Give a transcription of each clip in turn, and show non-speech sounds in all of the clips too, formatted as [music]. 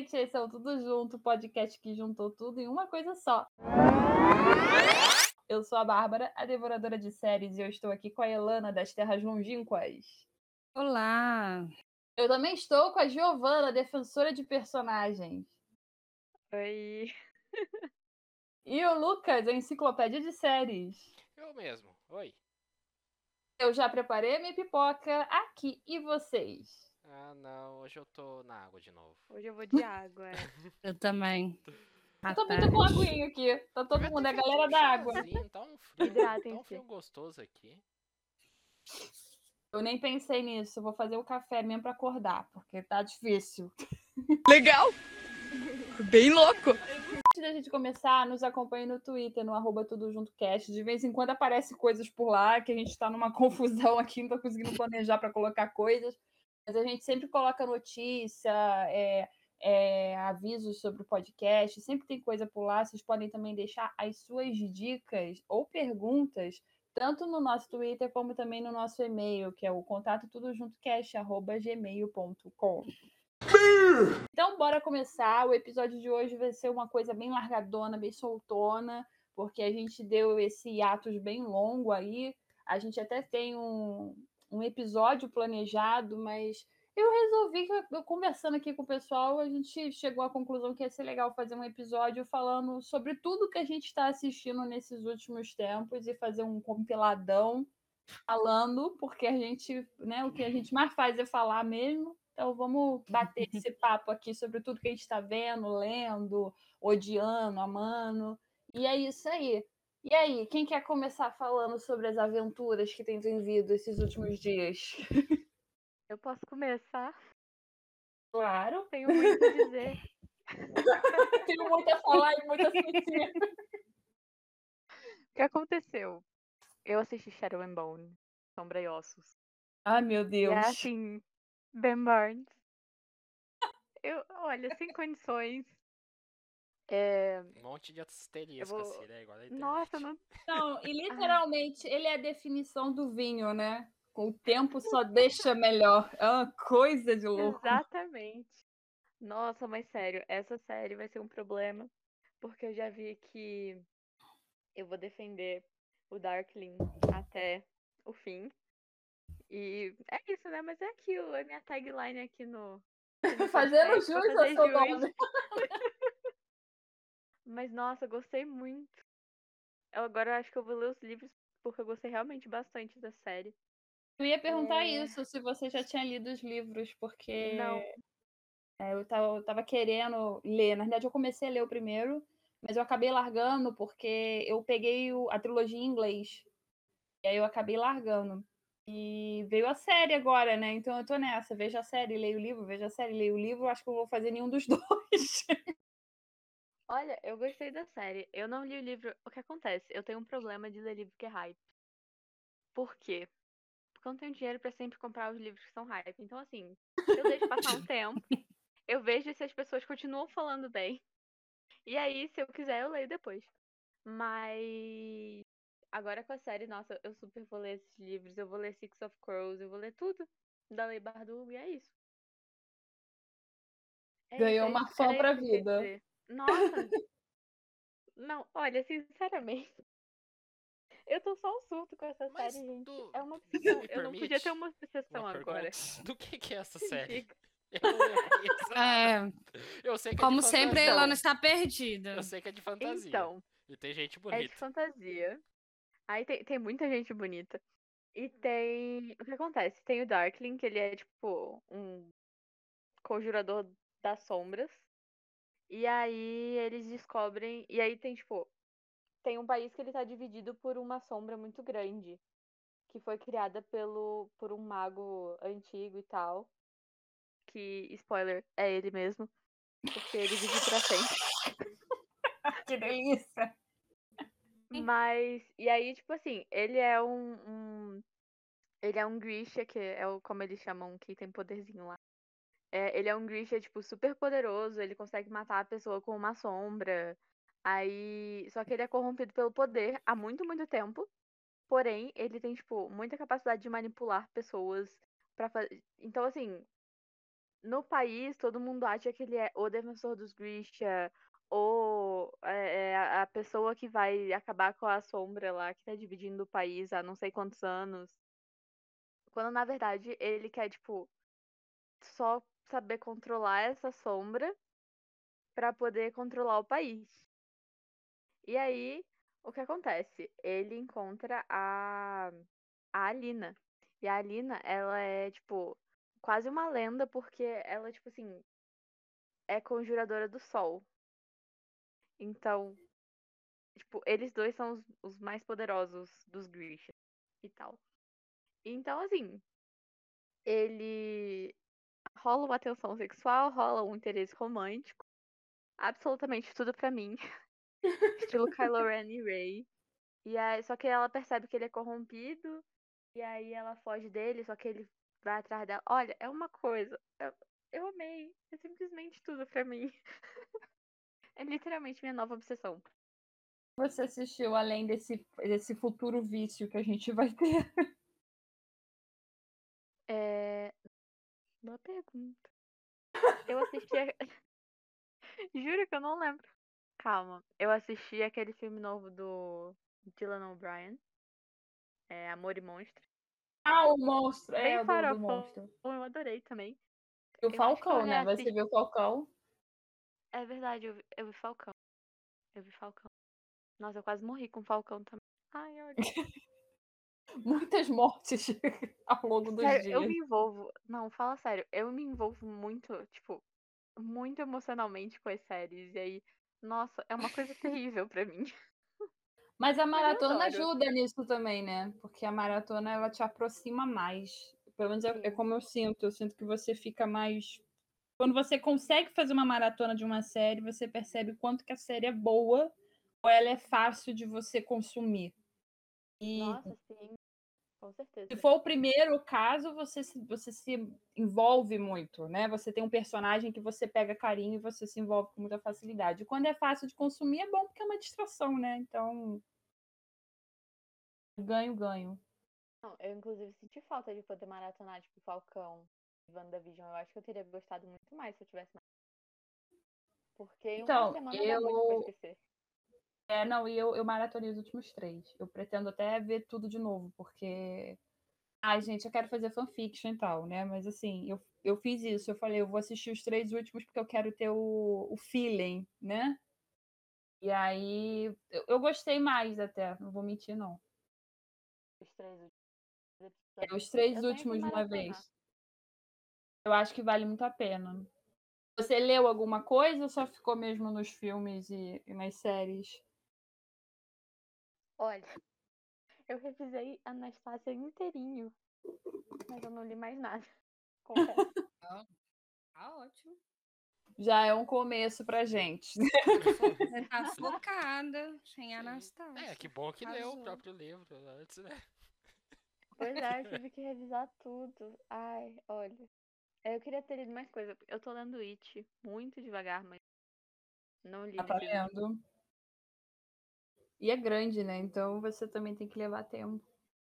gente, esse é o Tudo Junto, podcast que juntou tudo em uma coisa só. Eu sou a Bárbara, a devoradora de séries, e eu estou aqui com a Elana das Terras Longínquas. Olá! Eu também estou com a Giovana, defensora de personagens. Oi! E o Lucas, a enciclopédia de séries. Eu mesmo. Oi. Eu já preparei a minha pipoca aqui. E vocês? Ah, não. Hoje eu tô na água de novo. Hoje eu vou de água. é. Eu [laughs] também. Eu também tô com aguinha aqui. Tá todo mundo, é a galera da água. Tá um frio, tá um frio gostoso aqui. Eu nem pensei nisso. Eu vou fazer o café mesmo pra acordar, porque tá difícil. Legal! Bem louco! Antes da gente começar, nos acompanhe no Twitter, no arroba Tudo Junto Cast. De vez em quando aparece coisas por lá, que a gente tá numa [laughs] confusão aqui, não tô conseguindo planejar para colocar coisas. Mas a gente sempre coloca notícia, é, é, avisos sobre o podcast, sempre tem coisa por lá. Vocês podem também deixar as suas dicas ou perguntas, tanto no nosso Twitter como também no nosso e-mail, que é o contato tudojuntocast.gmail.com. Então, bora começar. O episódio de hoje vai ser uma coisa bem largadona, bem soltona, porque a gente deu esse hiatus bem longo aí. A gente até tem um, um episódio planejado, mas eu resolvi, que eu- conversando aqui com o pessoal, a gente chegou à conclusão que ia ser legal fazer um episódio falando sobre tudo que a gente está assistindo nesses últimos tempos e fazer um compiladão falando, porque a gente, né, o que a gente mais faz é falar mesmo. Então vamos bater [laughs] esse papo aqui sobre tudo que a gente está vendo, lendo, odiando, amando. E é isso aí. E aí, quem quer começar falando sobre as aventuras que tem vivido esses últimos dias? Eu posso começar? Claro. Tenho muito a dizer. [laughs] Tenho muito a falar e muito a sentir. O que aconteceu? Eu assisti Shadow and Bone, Sombra e Ossos. Ai, meu E Deus. é assim, Ben Barnes. Eu, olha, sem condições. É, Um monte de asterisco, vou- assim, né? Igual nossa, não. [laughs] Não, [laughs] e literalmente ele é a definição do vinho, né? Com o tempo [laughs] só deixa melhor. É uma coisa de louco. Exatamente. Nossa, mas sério, essa série vai ser um problema. Porque eu já vi que eu vou defender o Darkling até o fim. E é isso, né? Mas é aquilo, é minha tagline aqui no. no Fazendo jus ao fazer seu nome. Mas nossa, gostei muito. Eu agora acho que eu vou ler os livros porque eu gostei realmente bastante da série. Eu ia perguntar É. isso, se você já tinha lido os livros, porque Não. é, eu, tava, eu tava querendo ler. Na verdade, eu comecei a ler o primeiro, mas eu acabei largando porque eu peguei o- a trilogia em inglês. E aí eu acabei largando. E veio a série agora, né? Então eu tô nessa. Vejo a série, leio o livro, vejo a série, leio o livro. Acho que eu vou fazer nenhum dos [laughs] dois. Olha, eu gostei da série. Eu não li o livro. O que acontece? Eu tenho um problema de ler livro que é hype. Por quê? Porque eu não tenho dinheiro pra sempre comprar os livros que são hype. Então, assim, eu deixo passar um tempo, eu vejo se as pessoas continuam falando bem. E aí, se eu quiser, eu leio depois. Mas agora com a série, nossa, eu super vou ler esses livros. Eu vou ler Six of Crows, eu vou ler tudo da Lei Bardugo, e é isso. É Ganhou é uma fã pra vida. Nossa! Não, olha, sinceramente. Eu tô só um surto com essa Mas série, gente. tu- É uma [laughs] obsessão. Eu não podia ter uma obsessão Uma agora. pergunta. [laughs] Do que que é essa [laughs] série? Eu não. É, Eu sei que é como de sempre, a fantasia. Elana está perdida. Eu sei que é de fantasia. Então, E tem gente é de bonita. fantasia. Aí tem, tem muita gente bonita. E tem. O que acontece? Tem o Darkling, que ele é tipo um conjurador das sombras. E aí eles descobrem. E aí tem, tipo. Tem um país que ele tá dividido por uma sombra muito grande. Que foi criada pelo, por um mago antigo e tal. Que, spoiler, é ele mesmo. Porque ele vive pra sempre. [laughs] que delícia. Mas, e aí, tipo assim, ele é um, um- ele é um Grisha, que é o, como eles chamam, que tem poderzinho lá. É, ele é um Grisha, tipo, super poderoso, ele consegue matar a pessoa com uma sombra. Aí, só que ele é corrompido pelo poder há muito, muito tempo. Porém, ele tem, tipo, muita capacidade de manipular pessoas para fazer. Então, assim, no país todo mundo acha que ele é o defensor dos Grisha, ou é, é a pessoa que vai acabar com a sombra lá, que tá dividindo o país há não sei quantos anos. Quando na verdade ele quer, tipo, só saber controlar essa sombra para poder controlar o país. E aí, o que acontece? Ele encontra a, a Alina. E a Alina, ela é, tipo, quase uma lenda, porque ela, tipo assim, é conjuradora do sol. Então, tipo, eles dois são os, os mais poderosos dos Grisha e tal. Então, assim, ele rola uma tensão sexual, rola um interesse romântico. Absolutamente tudo pra mim. [laughs] Estilo Kylo [laughs] Ren e Rey. E aí, só que ela percebe que ele é corrompido. E aí ela foge dele, só que ele vai atrás dela. Olha, é uma coisa. Eu, eu amei. É simplesmente tudo pra mim. [laughs] é literalmente minha nova obsessão. Você assistiu além desse, desse futuro vício que a gente vai ter? Boa pergunta. Eu assisti. A... [laughs] Juro que eu não lembro. Calma. Eu assisti aquele filme novo do Dylan O'Brien. É Amor e Monstro. Ah, o monstro. Bem é, o do, monstro. Eu adorei também. E o Eu Falcão, né? Você reassisti. viu o Falcão? É verdade, eu vi, eu vi Falcão. Eu vi Falcão. Nossa, eu quase morri com Falcão também. Ai, olha. [laughs] Muitas mortes [laughs] ao longo dos Sério, dias. eu me envolvo. Não, fala sério. Eu me envolvo muito, tipo, muito emocionalmente com as séries. E aí, nossa, é uma coisa terrível pra mim. [laughs] Mas a maratona ajuda nisso também, né? Porque a maratona ela te aproxima mais. Pelo menos é, é como eu sinto. Eu sinto que você fica mais. Quando você consegue fazer uma maratona de uma série, você percebe o quanto que a série é boa ou ela é fácil de você consumir. E Nossa, sim. Com certeza. se for o primeiro caso, você se, você se envolve muito, né? Você tem um personagem que você pega carinho e você se envolve com muita facilidade. E quando é fácil de consumir, é bom porque é uma distração, né? Então. Ganho, ganho. Não, eu inclusive senti falta de poder maratonar, tipo, Falcão e WandaVision. Eu acho que eu teria gostado muito mais se eu tivesse. Porque Então, uma semana eu- esquecer. É, não, e eu, eu maratonei os últimos três. Eu pretendo até ver tudo de novo, porque. Ai, gente, eu quero fazer fanfiction e tal, né? Mas assim, eu, eu fiz isso. Eu falei, eu vou assistir os três últimos porque eu quero ter o, o feeling, né? E aí, eu, eu gostei mais até, não vou mentir, não. Os três últimos É, os três últimos de uma vez. Eu acho que vale muito a pena. Você leu alguma coisa ou só ficou mesmo nos filmes e, e nas séries? Olha, eu revisei Anastácia inteirinho, mas eu não li mais nada. [laughs] Confesso. Tá ótimo. Já é um começo pra gente. Você [laughs] tá focada sem Anastácia. É, que bom que leu o próprio livro antes, né? Pois é, eu [laughs] tive que revisar tudo. Ai, olha. Eu queria ter lido mais coisa. Eu tô lendo It muito devagar, mas não li. Tá lendo. E é grande, né? Então você também tem que levar tempo.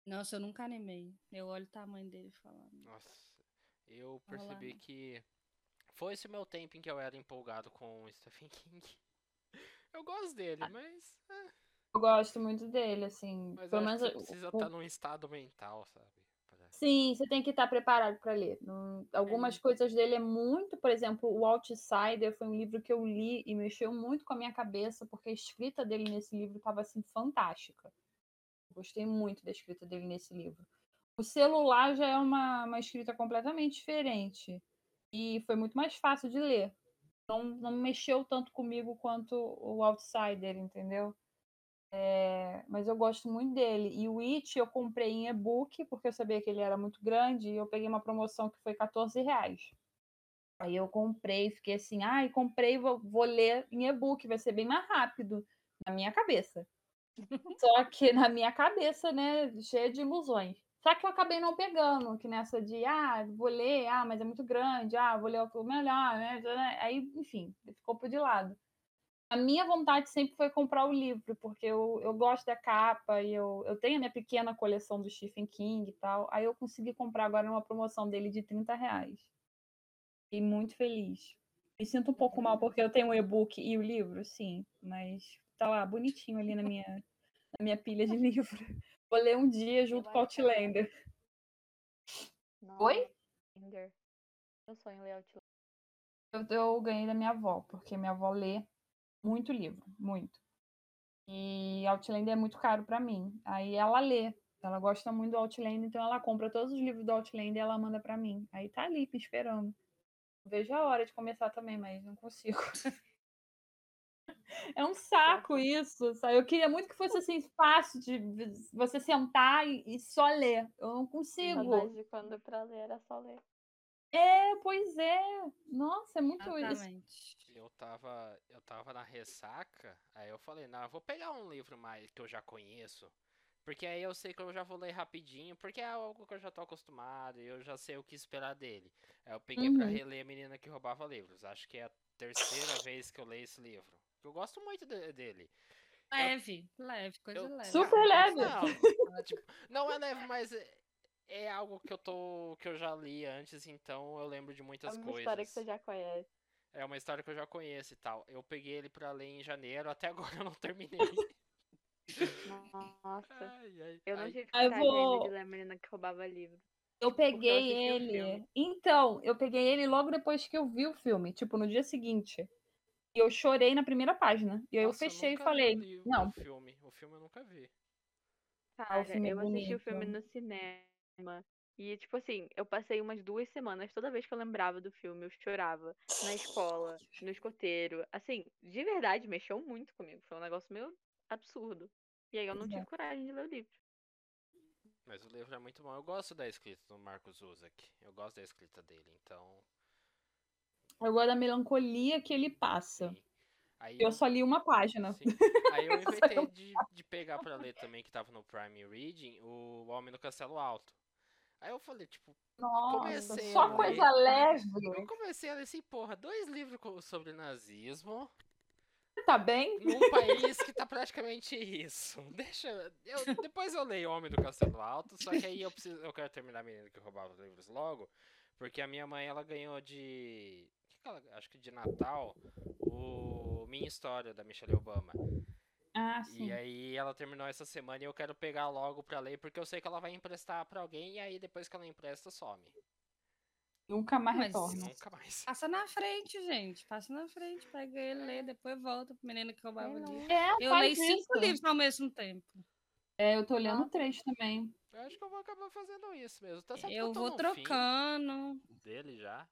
Nossa, eu nunca animei. Eu olho o tamanho dele falo. "Ah, Nossa, eu percebi né? que foi esse meu tempo em que eu era empolgado com o Stephen King. [laughs] Eu gosto dele, mas. é, Eu gosto muito dele, assim. Mas pelo menos precisa o- estar num estado mental, sabe? Sim, você tem que estar preparado para ler. Não- Algumas coisas dele é muito, por exemplo, o Outsider foi um livro que eu li e mexeu muito com a minha cabeça, porque a escrita dele nesse livro estava assim fantástica. Gostei muito da escrita dele nesse livro. O celular já é uma, uma escrita completamente diferente e foi muito mais fácil de ler. Não, não mexeu tanto comigo quanto o Outsider, entendeu? É, mas eu gosto muito dele. E o It eu comprei em e-book, porque eu sabia que ele era muito grande, e eu peguei uma promoção que foi 14 reais. Aí eu comprei, fiquei assim, ai, comprei, vou, vou ler em e-book, vai ser bem mais rápido, na minha cabeça. Só que na minha cabeça, né, cheia de ilusões. Só que eu acabei não pegando, que nessa de, ah, vou ler, ah, mas é muito grande, ah, vou ler o melhor, né? Aí, enfim, ficou por de lado. A minha vontade sempre foi comprar o livro, porque eu, eu gosto da capa e eu, eu tenho a minha pequena coleção do Stephen King e tal. Aí eu consegui comprar agora numa promoção dele de 30 reais. Fiquei muito feliz. Me sinto um pouco mal porque eu tenho o e-book e o livro, sim, mas tá lá bonitinho ali na minha, na minha pilha de [laughs] livro. Vou ler um dia junto com o Outlander. Oi? Outlander. Meu sonho é ler Outlander. Eu, eu ganhei da minha avó, porque minha avó lê muito livro, muito. E Outlander é muito caro pra mim. Aí ela lê. Ela gosta muito do Outlander, então ela compra todos os livros do Outlander e ela manda pra mim. Aí tá ali me esperando. Vejo a hora de começar também, mas não consigo. [laughs] É um saco isso, sabe? Eu queria muito que fosse assim fácil de você sentar e, e só ler. Eu não consigo. Saudade de quando pra ler era só ler. É, pois é. Nossa, é muito isso. Exatamente. Eu tava, eu tava na ressaca, aí eu falei, não, eu vou pegar um livro mais que eu já conheço. Porque aí eu sei que eu já vou ler rapidinho, porque é algo que eu já tô acostumado e eu já sei o que esperar dele. Aí eu peguei pra Uhum. reler A Menina que Roubava Livros. Acho que é a terceira vez que eu leio esse livro. Eu gosto muito de- dele. Leve, leve, coisa Eu- leve. Super leve. Não, é, [laughs] tipo, não é leve, mas é, é algo que eu tô. que eu já li antes, então eu lembro de É muitas uma coisas. história que você já conhece. É uma história que eu já conheço e tal. Eu peguei ele pra ler em janeiro, até agora eu não terminei. Nossa. [laughs] Ai, ai, Eu não ai. tive eu vou- de ler a menina que roubava livro. Eu peguei o ele. Então, eu peguei ele logo depois que eu vi o filme, tipo, no dia seguinte. E eu chorei na primeira página. E aí eu fechei e nunca vi falei, o li- não, O filme, o filme eu nunca vi. Cara, filme é eu assisti o filme no cinema. E, tipo assim, eu passei umas duas semanas, toda vez que eu lembrava do filme, eu chorava. Na escola, no escoteiro. Assim, de verdade, mexeu muito comigo. Foi um negócio meio absurdo. E aí eu não Pois é. tive coragem de ler o livro. Mas o livro é muito bom. Eu gosto da escrita do Marcos Uzak. Eu gosto da escrita dele, então. eu gosto da melancolia que ele passa. sim. Aí Eu só li uma página. sim. Aí eu [laughs] inventei de, de pegar pra ler também, que tava no Prime Reading, o Homem no Castelo Alto. Aí eu falei, tipo, Nossa, Comecei só a ler. coisa leve. eu comecei a ler assim, porra, dois livros sobre nazismo, Tá bem? num país que tá praticamente isso. [laughs] Deixa. Eu, depois eu leio Homem do Castelo Alto, só que aí eu preciso. Eu quero terminar a menina que roubava os livros logo. Porque a minha mãe ela ganhou de. Que que ela- acho que de Natal o Minha História da Michelle Obama. Ah, sim. E aí ela terminou essa semana e eu quero pegar logo pra ler, porque eu sei que ela vai emprestar pra alguém e aí depois que ela empresta, some. Nunca mais Mas- retorna. Nunca mais. Passa na frente, gente. Passa na frente, pega ele, lê, depois volta pro menino que roubava não. livro. É, Eu leio cinco isso. livros ao mesmo tempo. É, eu tô lendo três também. Eu acho que eu vou acabar fazendo isso mesmo. Tá Eu tô vou trocando. dele já.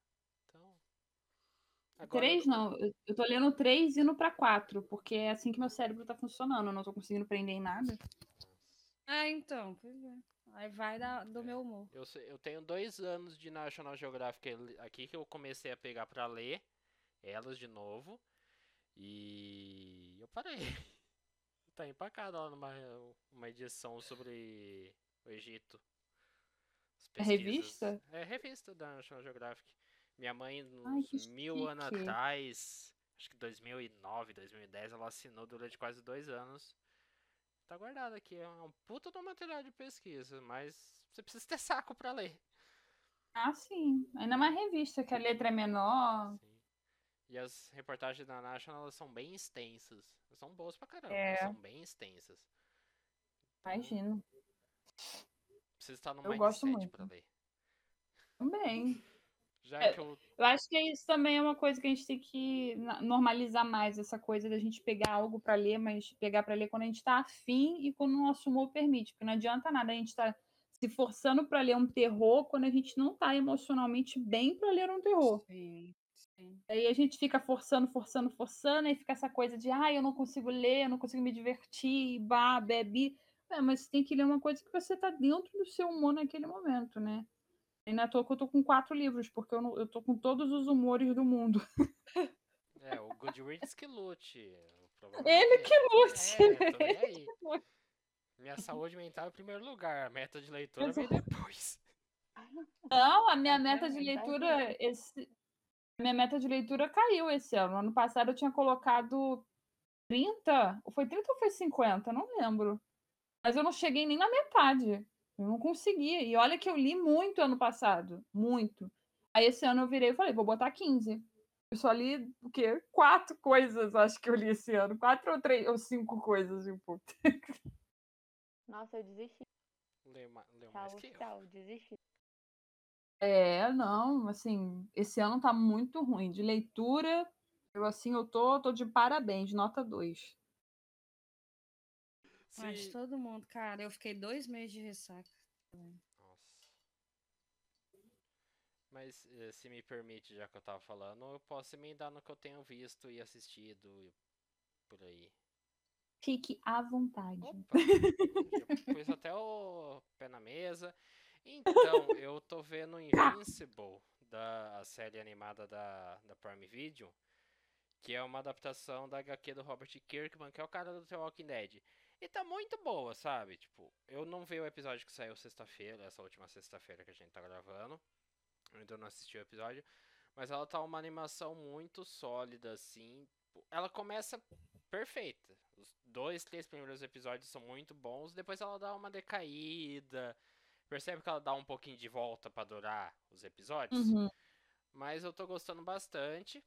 Agora Três eu- não, eu tô lendo três indo pra quatro, porque é assim que meu cérebro tá funcionando. Eu não tô conseguindo prender em nada. Ah, então, pois é. Aí vai da- do meu humor. Eu, eu tenho dois anos de National Geographic aqui que eu comecei a pegar pra ler elas de novo. E eu parei. [laughs] Tá empacado lá numa uma edição sobre o Egito. As É revista? É revista da National Geographic. Minha mãe, Ai, que uns mil anos chique. atrás, acho que 2009, 2010, ela assinou durante quase dois anos. Tá guardado aqui, é um puta do material de pesquisa, mas você precisa ter saco pra ler. Ah, sim. Ainda mais revista, que a letra é menor. Sim. E as reportagens da National elas são bem extensas. São boas pra caramba, É. mas são bem extensas. Então, Imagino. Precisa estar no Eu gosto mindset muito. pra ler. Também. Já É, que eu. Eu acho que isso também é uma coisa que a gente tem que normalizar mais, essa coisa da gente pegar algo pra ler, mas pegar pra ler quando a gente tá afim e quando o nosso humor permite. Porque não adianta nada a gente estar se forçando pra ler um terror quando a gente não tá emocionalmente bem pra ler um terror. Sim, sim. Aí a gente fica forçando, forçando, forçando, aí fica essa coisa de, ah, eu não consigo ler, eu não consigo me divertir, bah, bebi. É, mas você tem que ler uma coisa que você tá dentro do seu humor naquele momento, né? E não é à toa que eu tô com quatro livros, porque eu, não, eu tô com todos os humores do mundo. [laughs] É, o Goodreads que lute. problema Ele é [laughs] que lute. É, aí. Minha saúde mental é em primeiro lugar. A meta de leitura vem depois. [laughs] Não, a minha meta de realmente, tá leitura, esse, a minha meta de leitura caiu esse ano. Ano passado eu tinha colocado 30, ou foi 30 ou foi 50? Não lembro. Mas eu não cheguei nem na metade. Eu não consegui. E olha que eu li muito ano passado, muito. Aí esse ano eu virei e falei, vou botar 15. Eu só li o quê? Quatro coisas, acho que eu li esse ano. Quatro ou três ou cinco coisas, tipo. Nossa, eu desisti. Leu, ma- leu mais Tchau, que eu. tchau, desisti. É, não, assim, esse ano tá muito ruim. De leitura, eu assim, eu tô, tô de parabéns, nota 2. Mas Se- todo mundo, cara, eu fiquei dois meses de ressaca. Nossa. Mas eh, se me permite, já que eu tava falando, eu posso emendar no que eu tenho visto e assistido e por aí. Fique à vontade. Opa! já [laughs] pus até o pé na mesa. Então, eu tô vendo Invincible, da a série animada da, da Prime Video, que é uma adaptação da HQ do Robert Kirkman, que é o cara do The Walking Dead. E tá muito boa, sabe? Tipo, eu não vi o episódio que saiu sexta-feira, essa última sexta-feira que a gente tá gravando. Eu ainda não assisti o episódio. Mas ela tá uma animação muito sólida, assim. Tipo, Ela começa perfeita. Os dois, três primeiros episódios são muito bons. Depois ela dá uma decaída. Percebe que ela dá um pouquinho de volta pra durar os episódios. Uhum. Mas eu tô gostando bastante.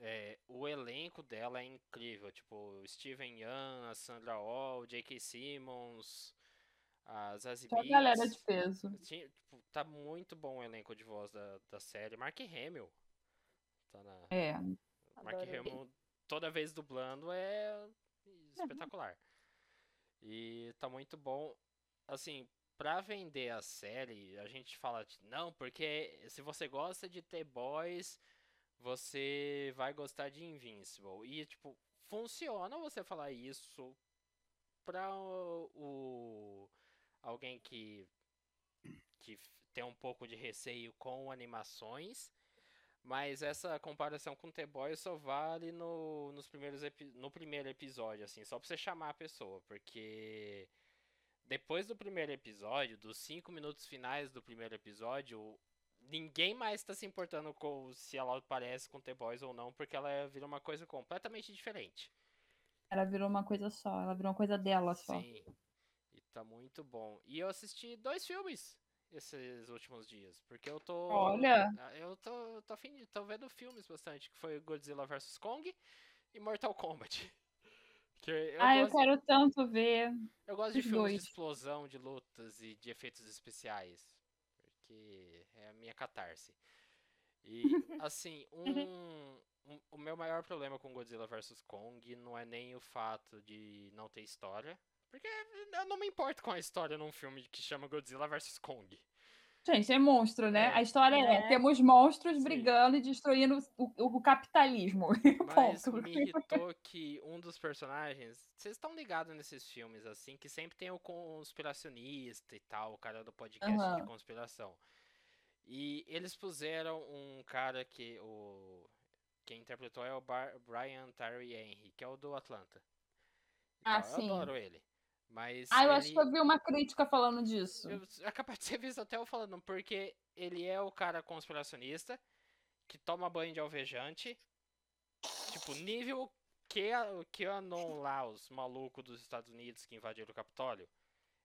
É, o elenco dela é incrível. Tipo, o Steven Yeun, a Sandra Oh, J.K. Simmons, a Zazie Só galera de peso. Tipo, tá muito bom o elenco de voz da, da série. Mark Hamill. Tá na, É. Mark. Hamill toda vez dublando é espetacular. E tá muito bom. Assim, pra vender a série, a gente fala, de, não, porque se você gosta de The Boys, você vai gostar de Invincible. E, tipo, funciona você falar isso pra o, o- alguém que, que tem um pouco de receio com animações. Mas essa comparação com The Boys só vale no, nos primeiros no primeiro episódio, assim, só pra você chamar a pessoa, porque depois do primeiro episódio, dos cinco minutos finais do primeiro episódio, ninguém mais tá se importando com se ela parece com The Boys ou não, porque ela vira uma coisa completamente diferente. Ela virou uma coisa só. Ela virou uma coisa dela só. Sim. E tá muito bom. E eu assisti dois filmes esses últimos dias, porque eu tô Olha. Eu tô, tô, afim, tô vendo filmes bastante, que foi Godzilla vs Kong e Mortal Kombat. [laughs] Que eu, ah, eu quero tanto ver. eu gosto de filmes dois. de explosão, de lutas e de efeitos especiais. Porque é a minha catarse. E, [laughs] assim, um, um- o meu maior problema com Godzilla vs Kong não é nem o fato de não ter história. Porque eu não me importo com a história num filme que chama Godzilla vs Kong. Gente, é monstro, né? É. A história é: Né? temos monstros Sim. brigando e destruindo o, o capitalismo. [laughs] Mas Ponto. me irritou que um dos personagens. Vocês estão ligados nesses filmes, assim, que sempre tem o conspiracionista e tal, o cara do podcast de Aham. conspiração. E eles puseram um cara que o. Quem interpretou é o Bar- Brian Tyree Henry, que é o do Atlanta. Ah, Então, sim. Eu adoro ele. Mas. Ah, eu ele... acho que eu vi uma crítica falando disso. Eu é capaz de ser visto até eu falando, porque ele é o cara conspiracionista que toma banho de alvejante. Tipo, nível que a- que anon lá, os malucos dos Estados Unidos que invadiram o Capitólio.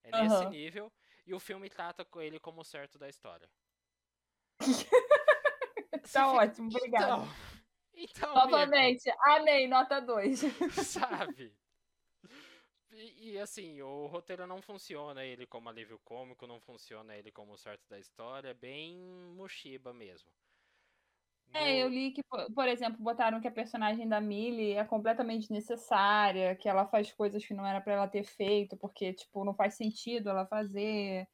É nesse Aham. nível. E o filme trata com ele como o certo da história. [laughs] Tá ótimo, obrigada. Então, então amigo, Novamente, amei, nota 2. [laughs] [laughs] sabe? E, e, assim, o roteiro não funciona ele como alívio cômico, não funciona ele como o certo da história, é bem Mushiba mesmo. É, No- eu li que, por exemplo, botaram que a personagem da Millie é completamente necessária, que ela faz coisas que não era pra ela ter feito, porque, tipo, não faz sentido ela fazer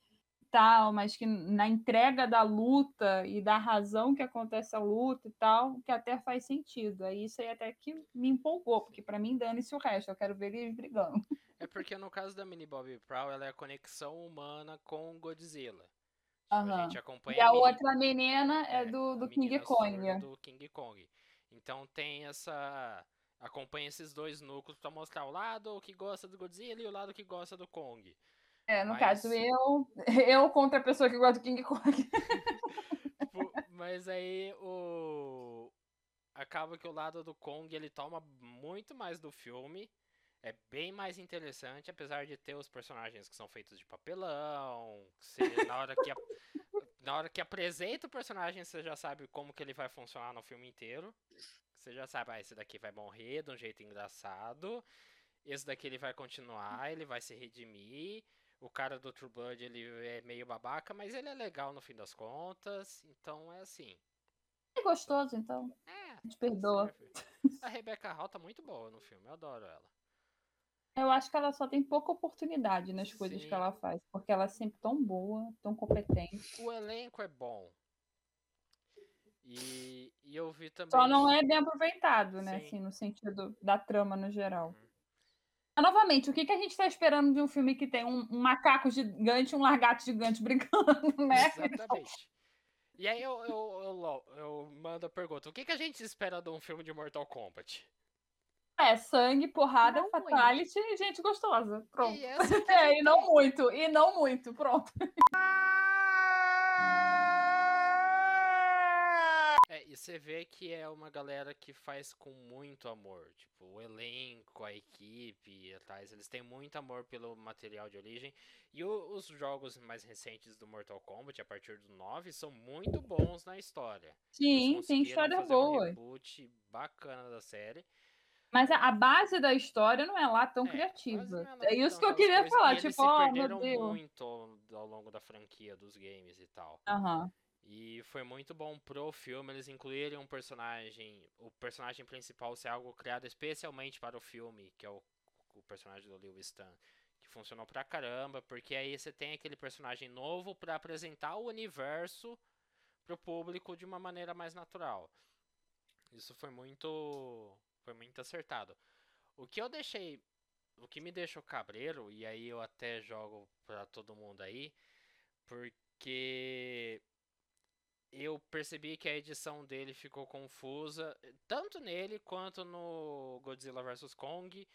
tal, mas que na entrega da luta e da razão que acontece a luta e tal, que até faz sentido. Aí isso aí até que me empolgou, porque pra mim dane-se o resto, eu quero ver eles brigando. É porque no caso da Mini Bobby Prowl, ela é a conexão humana com Godzilla. Tipo, a gente acompanha E a Mini- outra menina é, É, do, a do King Kong. surda do King Kong. Então tem essa. Acompanha esses dois núcleos pra mostrar o lado que gosta do Godzilla e o lado que gosta do Kong. É, no Mas- caso, eu, [laughs] eu contra a pessoa que gosta do King Kong. [laughs] Tipo, mas aí o. Acaba que o lado do Kong ele toma muito mais do filme. É bem mais interessante, apesar de ter os personagens que são feitos de papelão. se- na hora que a- [laughs] na hora que apresenta o personagem, você já sabe como que ele vai funcionar no filme inteiro. Você já sabe, ah, esse daqui vai morrer de um jeito engraçado. Esse daqui ele vai continuar, ele vai se redimir. O cara do True Blood, ele é meio babaca, mas ele é legal no fim das contas. Então é assim. É gostoso, então. É. Te perdoa. serve. A Rebecca Hall tá muito boa no filme, eu adoro ela. Eu acho que ela só tem pouca oportunidade nas coisas Sim. que ela faz, porque ela é sempre tão boa, tão competente. O elenco é bom. E, e eu vi também. Só não é bem aproveitado, né? Sim. Assim, no sentido da trama no geral. Uhum. Novamente, o que, que a gente tá esperando de um filme que tem um, um macaco gigante e um largato gigante brincando, [laughs] né? Exatamente. E aí eu, eu, eu, eu mando a pergunta: o que, que a gente espera de um filme de Mortal Kombat? É, sangue, porrada, Não muito. fatality e gente gostosa. Pronto. E [laughs] É, gente e não muito, e não muito, pronto. [laughs] É, e você vê que é uma galera que faz com muito amor. Tipo, o elenco, a equipe atrás, eles têm muito amor pelo material de origem. E o- os jogos mais recentes do Mortal Kombat, a partir do 9, são muito bons na história. Sim, tem história fazer um boa. reboot bacana da série. Mas a, base da história não é lá tão É, criativa. É lá isso que eu queria falar. e eles Tipo, se oh, meu Deus. muito ao longo da franquia dos games e tal. Aham. E foi muito bom pro filme eles incluírem um personagem, o personagem principal ser algo criado especialmente para o filme, que é o, o personagem do Lewis Stan, que funcionou pra caramba, porque aí você tem aquele personagem novo pra apresentar o universo pro público de uma maneira mais natural. Isso foi muito foi muito acertado. O que eu deixei, o que me deixou cabreiro e aí eu até jogo pra todo mundo aí, porque eu percebi que a edição dele ficou confusa, tanto nele quanto no Godzilla vs Kong,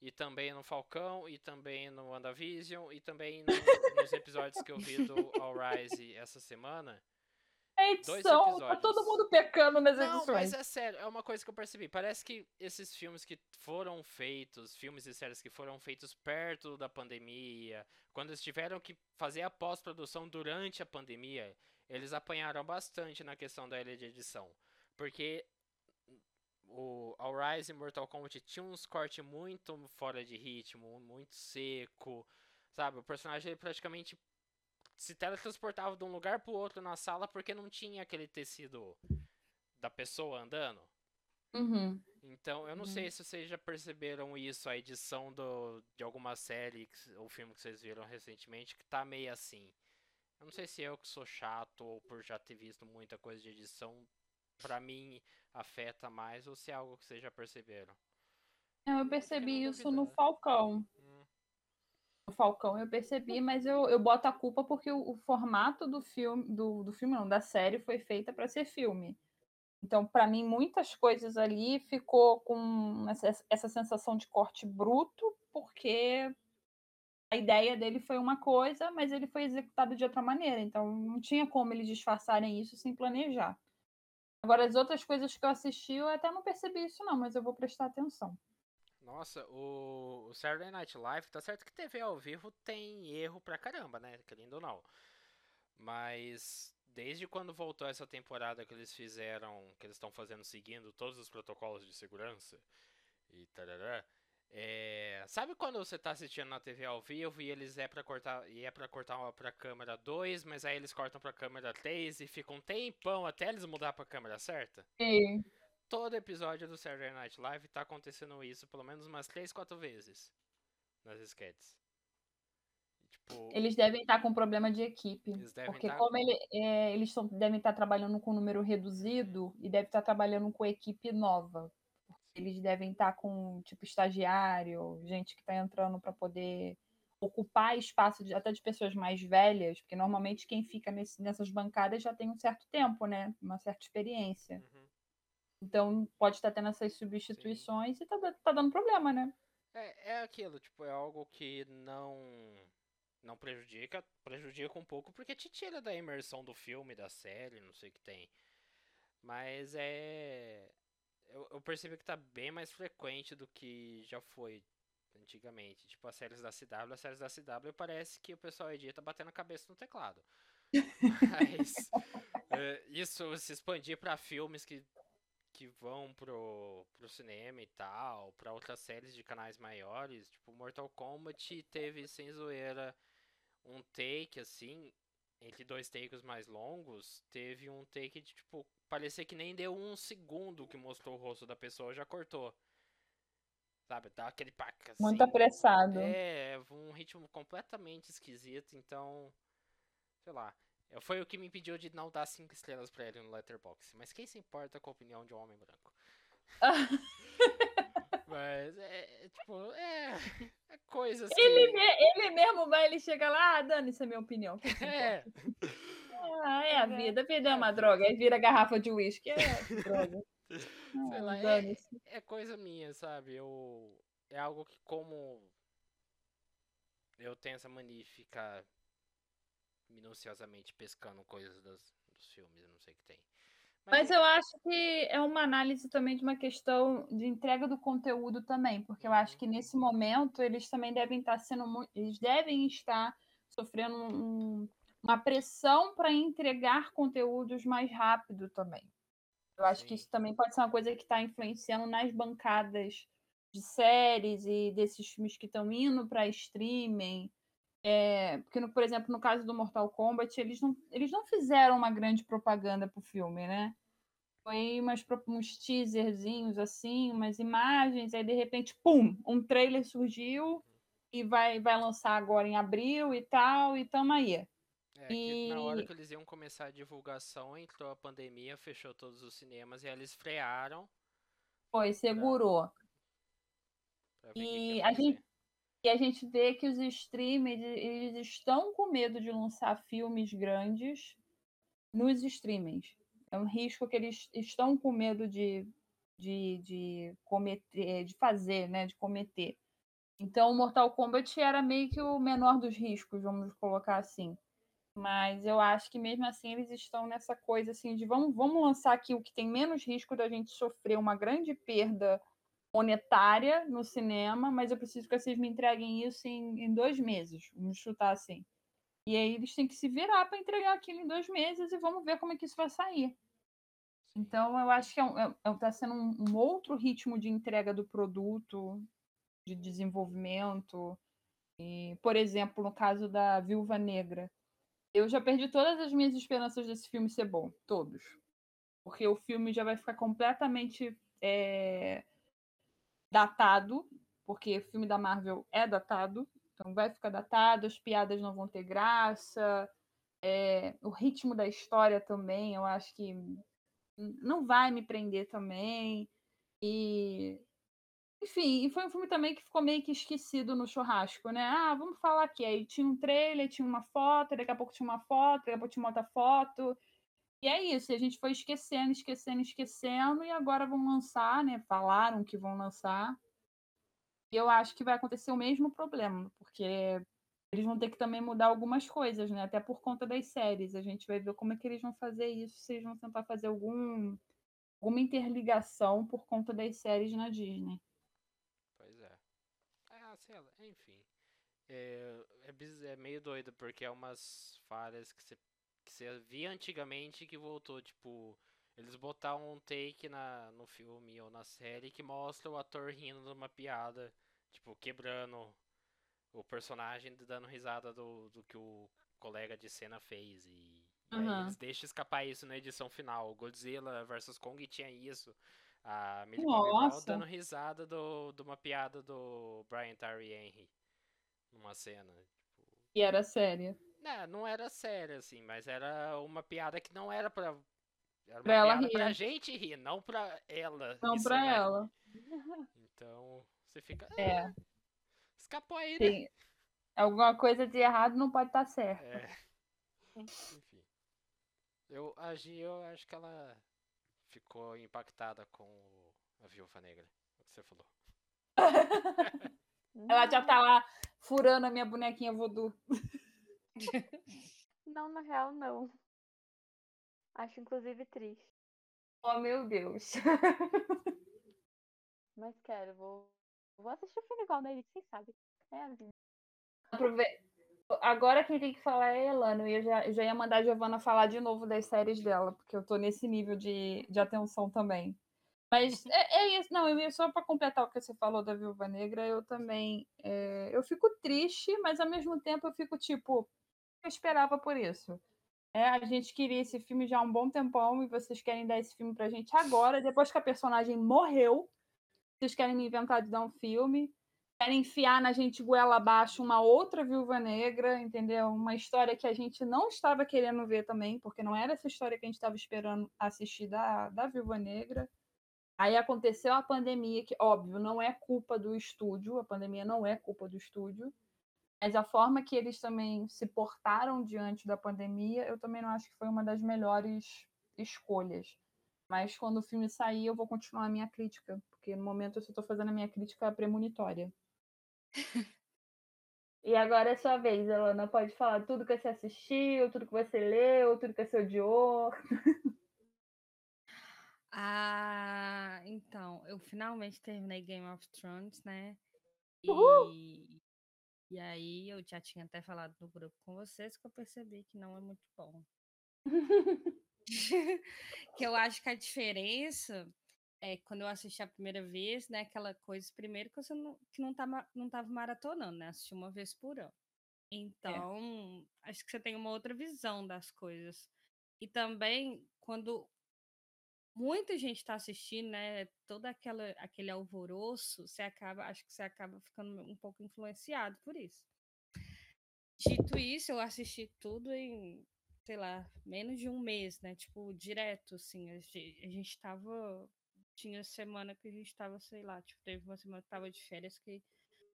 e também no Falcão, e também no WandaVision, e também no- [laughs] nos episódios que eu vi do All Rise essa semana. A edição, tá todo mundo pecando nas Não, edições. mas é sério, é uma coisa que eu percebi. Parece que esses filmes que foram feitos, filmes e séries que foram feitos perto da pandemia, quando eles tiveram que fazer a pós-produção durante a pandemia, eles apanharam bastante na questão da ilha de edição. Porque o All Rise e Mortal Kombat tinham uns cortes muito fora de ritmo, muito seco, sabe? O personagem ele praticamente se teletransportava de um lugar pro outro na sala porque não tinha aquele tecido da pessoa andando. Uhum. Então, eu não sei se vocês já perceberam isso, a edição do, de alguma série ou filme que vocês viram recentemente, que tá meio assim. Eu não sei se eu que sou chato ou por já ter visto muita coisa de edição, pra mim afeta mais, ou se é algo que vocês já perceberam. Não, eu percebi não isso no. Falcão. Hum, No Falcão eu percebi, mas eu, eu boto a culpa porque o, o formato do filme, do, do filme não, da série foi feita para ser filme. Então, para mim, muitas coisas ali ficou com essa, essa sensação de corte bruto, porque a ideia dele foi uma coisa, mas ele foi executado de outra maneira. Então, não tinha como eles disfarçarem isso sem planejar. Agora, as outras coisas que eu assisti, eu até não percebi isso, não, mas eu vou prestar atenção. Nossa, o, o Saturday Night Live, tá certo que TV ao vivo tem erro pra caramba, né? Querendo ou não. Mas desde quando voltou essa temporada que eles fizeram, que eles estão fazendo seguindo todos os protocolos de segurança e tarará, é, sabe quando você tá assistindo na TV ao vivo e eles é pra cortar e é para cortar pra câmera 2, mas aí eles cortam pra câmera 3 e fica um tempão até eles mudar pra câmera certa? E todo episódio do Saturday Night Live tá acontecendo isso pelo menos umas 3, 4 vezes nas sketches. Tipo, eles devem estar com problema de equipe. Eles devem Porque tá- como ele- é, eles tão- devem estar trabalhando com número reduzido e devem estar trabalhando com equipe nova. Eles devem estar com, tipo, estagiário, gente que está entrando para poder ocupar espaço de- até de pessoas mais velhas, porque normalmente quem fica nesse- nessas bancadas já tem um certo tempo, né? Uma certa experiência. uhum. Então pode estar tendo essas substituições e tá, tá dando problema, né? é, é aquilo, tipo, é algo que não não prejudica, prejudica um pouco porque te tira da imersão do filme, da série, não sei o que tem. Mas é eu, eu percebi que tá bem mais frequente do que já foi antigamente. Tipo, as séries da CW, as séries da CW parece que o pessoal edita batendo a cabeça no teclado. [laughs] Mas é, isso se expandir pra filmes que, que vão pro, pro cinema e tal, pra outras séries de canais maiores, tipo Mortal Kombat teve sem zoeira um take assim, entre dois takes mais longos, teve um take de tipo, parecia que nem deu um segundo que mostrou o rosto da pessoa, já cortou. Sabe, dá aquele paca assim. Muito apressado. É, um ritmo completamente esquisito, então. Sei lá. é, Foi o que me impediu de não dar cinco estrelas pra ele no Letterboxd. Mas quem se importa com a opinião de um homem branco? [laughs] Mas é, é, tipo, é. É coisas que. Ele, me- ele mesmo vai, ele chega lá, ah, dane, isso é minha opinião. É? Ah, é a vida. A vida é uma droga. Aí vira garrafa de uísque. É [laughs] droga. sei lá, é, é coisa minha, sabe? Eu. É algo que como. Eu tenho essa mania de ficar minuciosamente pescando coisas das, dos filmes, não sei o que tem. Mas eu acho que é uma análise também de uma questão de entrega do conteúdo também, porque eu acho que nesse momento eles também devem estar sendo eles devem estar sofrendo um- uma pressão para entregar conteúdos mais rápido também. Eu acho que Sim. isso também pode ser uma coisa que está influenciando nas bancadas de séries e desses filmes que estão indo para streaming. É, porque, no- por exemplo, no caso do Mortal Kombat, eles não, eles não fizeram uma grande propaganda pro filme, né? Foi umas, uns teaserzinhos, assim, umas imagens, aí de repente, pum, um trailer surgiu e vai, vai lançar agora em abril e tal, e tamo aí. É que na hora E- que eles iam começar a divulgação, entrou a pandemia, fechou todos os cinemas e eles frearam Foi, segurou. pra que, que E a gente-. E a gente vê que os streamers, eles estão com medo de lançar filmes grandes nos streamings. É um risco que eles estão com medo de, de, de cometer, de fazer, né? De cometer. Então, o Mortal Kombat era meio que o menor dos riscos, vamos colocar assim. Mas eu acho que mesmo assim eles estão nessa coisa assim de vamos, vamos lançar aqui o que tem menos risco da gente sofrer uma grande perda monetária no cinema, mas eu preciso que vocês me entreguem isso em, em dois meses, vamos chutar assim. E aí eles têm que se virar para entregar aquilo em dois meses e vamos ver como é que isso vai sair. Então eu acho que é um, é, é- tá sendo um, um outro ritmo de entrega do produto, de desenvolvimento. E, por exemplo, no caso da Viúva Negra, eu já perdi todas as minhas esperanças desse filme ser bom, todos. Porque o filme já vai ficar completamente é, datado, porque o filme da Marvel é datado, então vai ficar datado, as piadas não vão ter graça, é, o ritmo da história também, eu acho que não vai me prender também. E enfim, e foi um filme também que ficou meio que esquecido no churrasco, né? Ah, vamos falar aqui. Aí tinha um trailer, tinha uma foto, daqui a pouco tinha uma foto, daqui a pouco tinha outra foto. E é isso, e a gente foi esquecendo, esquecendo, esquecendo, e agora vão lançar, né? Falaram que vão lançar. E eu acho que vai acontecer o mesmo problema, porque eles vão ter que também mudar algumas coisas, né? Até por conta das séries. A gente vai ver como é que eles vão fazer isso, se eles vão tentar fazer algum, alguma interligação por conta das séries na Disney. Sei lá, enfim. É, é, é meio doido, porque é umas falhas que você que você via antigamente que voltou, tipo, eles botaram um take na, no filme ou na série que mostra o ator rindo de uma piada, tipo, quebrando o personagem e dando risada do, do que o colega de cena fez. E, e Aham. eles deixam escapar isso na edição final. Godzilla vs Kong tinha isso. A Millie Bobby Brown dando risada do, de uma piada do Brian Tyree Henry numa cena. Tipo, E era séria. não, não era séria, assim, mas era uma piada que não era pra. Era uma Pra ela piada rir. pra gente rir, não pra ela. Não pra sozinha. ela. Então, você fica. É, "Ah, Escapou aí, né? alguma coisa de errado não pode estar certo. É. Enfim. Eu, a Gi, eu acho que ela ficou impactada com o- a Viúva Negra. O que você falou. [laughs] Ela já tá lá furando a minha bonequinha voodoo. [laughs] Não, na real, não. Acho inclusive triste. Oh, meu Deus. [laughs] Mas quero, vou. Vou assistir o filme igual da Elite, quem sabe? É a vida. Aprove- Agora quem tem que falar é a Elana. Eu já, eu já ia mandar a Giovana falar de novo das séries dela, porque eu tô nesse nível de, de atenção também. Mas é, é isso. Não, eu só para completar o que você falou da Viúva Negra, eu também. É, eu fico triste, mas ao mesmo tempo eu fico tipo. Eu esperava por isso. É, a gente queria esse filme já há um bom tempão e vocês querem dar esse filme pra gente agora, depois que a personagem morreu. Vocês querem me inventar de dar um filme querem enfiar na gente goela abaixo uma outra viúva negra, entendeu? Uma história que a gente não estava querendo ver também, porque não era essa história que a gente estava esperando assistir da, da viúva negra. Aí aconteceu a pandemia, que, óbvio, não é culpa do estúdio, a pandemia não é culpa do estúdio, mas a forma que eles também se portaram diante da pandemia, eu também não acho que foi uma das melhores escolhas. Mas quando o filme sair, eu vou continuar a minha crítica, porque no momento eu só estou fazendo a minha crítica premonitória. [laughs] E agora é sua vez, Elana. Pode falar tudo que você assistiu, tudo que você leu, tudo que você odiou. [laughs] Ah, então, eu finalmente terminei Game of Thrones, né? Uhul! E, e aí eu já tinha até falado no grupo com vocês que eu percebi que não é muito bom. [laughs] que eu acho que a diferença é, quando eu assisti a primeira vez, né, aquela coisa, primeiro que você não, que não, tá, não tava maratonando, né? Assisti uma vez por ano. É. Então, acho que você tem uma outra visão das coisas. E também, quando muita gente está assistindo, né, todo aquela, aquele alvoroço, você acaba, acho que você acaba ficando um pouco influenciado por isso. Dito isso, eu assisti tudo em, sei lá, menos de um mês, né, tipo, direto, assim, a gente, a gente tava tinha semana que a gente tava, sei lá, tipo, teve uma semana que tava de férias que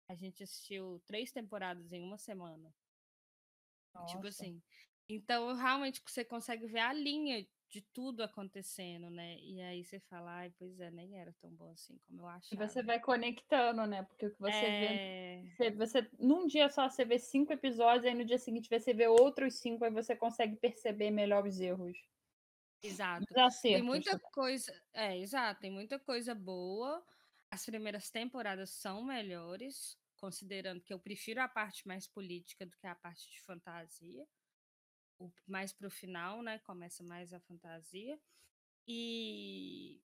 a gente assistiu três temporadas em uma semana. Tipo Nossa. assim. Então, realmente, você consegue ver a linha de tudo acontecendo, né? E aí você fala, ai, pois é, nem era tão bom assim como eu E achava. você vai conectando, né? Porque o que você vê. É, Você, você, num dia só você vê cinco episódios, aí no dia seguinte você vê outros cinco, aí você consegue perceber melhor os erros. Exato. Tem muita coisa. É, exato, tem muita coisa boa. As primeiras temporadas são melhores, considerando que eu prefiro a parte mais política do que a parte de fantasia. O, mais pro final, né? Começa mais a fantasia. E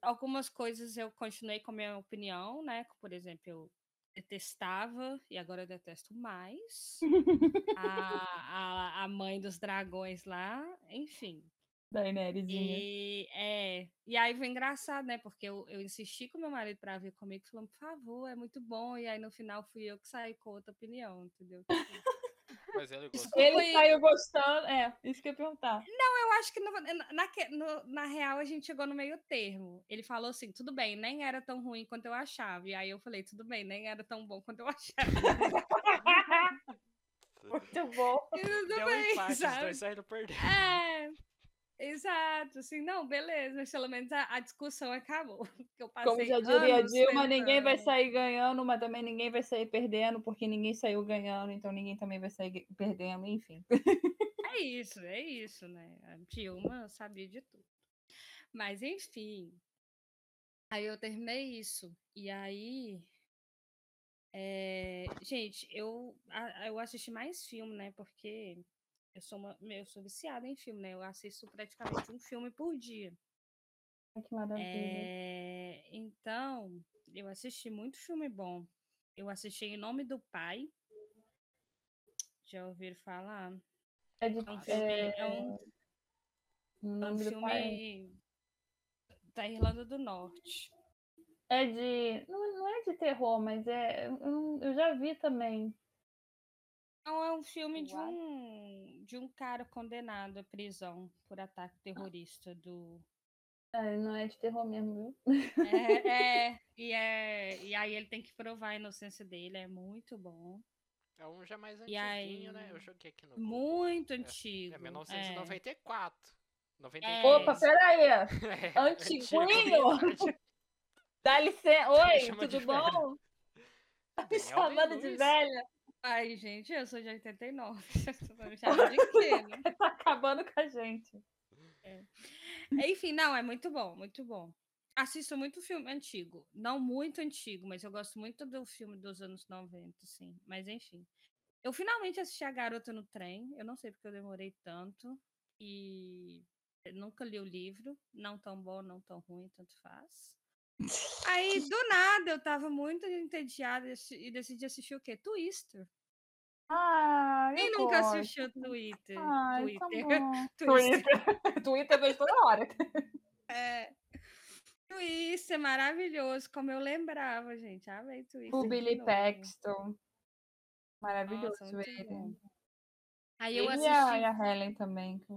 algumas coisas eu continuei com a minha opinião, né? Por exemplo, eu detestava e agora eu detesto mais [laughs] a, a, a mãe dos dragões lá, enfim. Daeneryszinha. E, é, e aí foi engraçado, né? Porque eu, eu insisti com meu marido pra vir comigo, falando, por favor, é muito bom. E aí no final fui eu que saí com outra opinião, entendeu? Tipo, Mas ele gostou. Ele saiu gostando. É, isso que eu ia perguntar. eu acho que no- na, no- na real a gente chegou no meio termo. Ele falou assim: tudo bem, nem era tão ruim quanto eu achava. E aí eu falei: tudo bem, nem era tão bom quanto eu achava. [laughs] Muito bom. E tudo Deu um bem, empate, os sabe? dois saíram perdendo. É, exato, assim, não, beleza, mas pelo menos a, a discussão acabou. [laughs] Que eu passei Como já diria a Dilma, ninguém vai sair ganhando, mas também ninguém vai sair perdendo, porque ninguém saiu ganhando, então ninguém também vai sair perdendo, enfim. É isso, é isso, né? A Dilma sabia de tudo. Mas enfim. Aí eu terminei isso. E aí. é, Gente, eu, eu assisti mais filme, né? Porque eu sou, uma, eu sou viciada em filme, né? Eu assisto praticamente um filme por dia. Ai, Que maravilha. É, então, eu assisti muito filme bom. Eu assisti Em Nome do Pai. Já ouviram falar? É, de, É um filme, é, é um, é um filme da Irlanda do Norte. é de. Não, não é de terror, mas é. Eu já vi também. Não, é um filme de um, de um cara condenado à prisão por ataque terrorista do. É, não é de terror mesmo, viu? É, é, [laughs] e, é, e aí ele tem que provar a inocência dele, é muito bom. É um já mais antiguinho, né? aí- Eu joguei aqui no. Google. Muito É, antigo. É é. 1994. 93. É. Opa, peraí! [laughs] É, Antiguinho? antigo. Dá licença. Oi, tudo bom? Tá me Bem chamando de velha? Ai, gente, eu sou de 89. Vocês estão me chamando de quê, né? [laughs] Tá acabando com a gente. Enfim, não, é muito bom, muito bom. Assisto muito filme antigo. Não muito antigo, mas eu gosto muito do filme dos anos 90, sim. Mas enfim. Eu finalmente assisti A Garota no Trem. Eu não sei porque eu demorei tanto. E eu nunca li o livro. Não tão bom, não tão ruim, tanto faz. [laughs] Aí, do nada, eu tava muito entediada e decidi assistir o quê? Twister. Ah, Quem nunca gosto. assistiu Twitter? Ai, tá Twitter. [laughs] Twister. Twitter. [laughs] Twitter vejo toda hora. É. Twister, maravilhoso, como eu lembrava, gente. Amei Twister. O Billy. Paxton. Maravilhoso Nossa, ele. Aí eu Ele assisti. e a, e a Helen também. que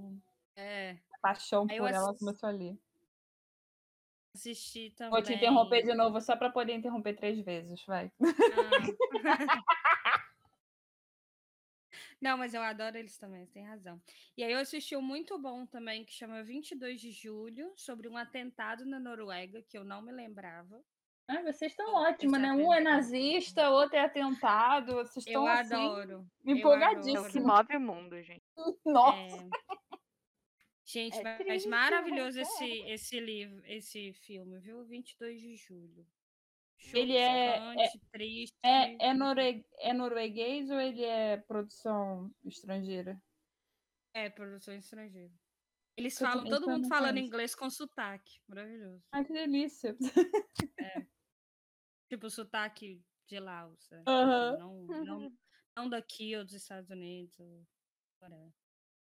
É, A paixão Aí por ela assisti- começou ali. Assisti também. Vou te interromper de novo só pra poder interromper três vezes, vai. Ah. [laughs] Não, mas eu adoro eles também, você tem razão. E aí eu assisti um muito bom também, que chama 22 de Julho, sobre um atentado na Noruega, que eu não me lembrava. Ah, vocês estão ótimos, né? Um é nazista, outro é atentado. Vocês Eu estão assim, adoro. eu É o que empolgadíssimos. move o mundo, gente. Nossa. É. Gente, É mas triste, maravilhoso mas esse, esse livro, esse filme, viu? 22 de julho. Ele é- Chocante, triste. É, é, norue- é norueguês ou ele é produção estrangeira? É, produção estrangeira. Eles Eu falam, todo mundo falando inglês com sotaque. Maravilhoso. Ai, que delícia. Tipo, sotaque de lá, sabe? Aham. Não, não, não daqui ou dos Estados Unidos. Ou whatever.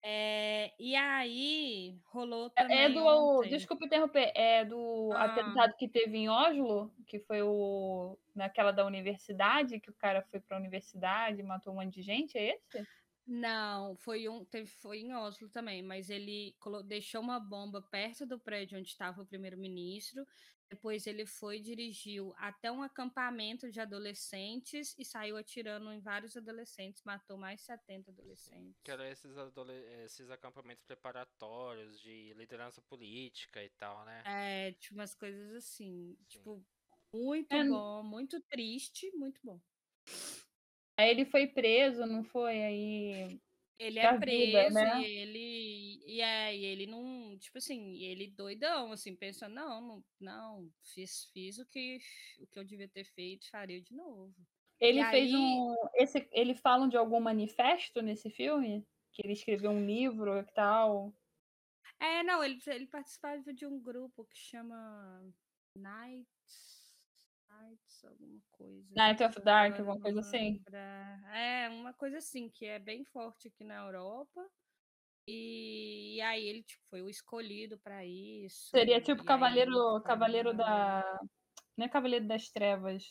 É, e aí, rolou também É do. ontem. Desculpa interromper. É do Ah. atentado que teve em Oslo, que foi o. Naquela da universidade, que o cara foi pra universidade e matou um monte de gente, é esse? Não, foi um, teve, foi em Oslo também, mas ele colo- deixou uma bomba perto do prédio onde estava o primeiro-ministro. Depois ele foi dirigiu até um acampamento de adolescentes e saiu atirando em vários adolescentes, matou mais 70 adolescentes. Que eram esses, esses acampamentos preparatórios de liderança política e tal, né? É, tipo umas coisas assim, Sim. tipo, muito É, bom, muito triste, muito bom. Aí ele foi preso, não foi? Aí. Ele é vida, preso né? e ele e é, e ele não, tipo assim, ele doidão, assim, pensando, não, não, não, fiz, fiz o que o que eu devia ter feito, faria de novo. Ele E fez aí- um. Esse, ele falam de algum manifesto nesse filme? Que ele escreveu um livro e tal. É, não, ele, ele participava de um grupo que chama Nights, Nights, alguma coisa. Night of Dark, alguma coisa assim. É, uma coisa assim, que é bem forte aqui na Europa. E, e aí ele tipo, foi o escolhido para isso. Seria tipo e aí Cavaleiro, Cavaleiro da. Não é Cavaleiro das Trevas.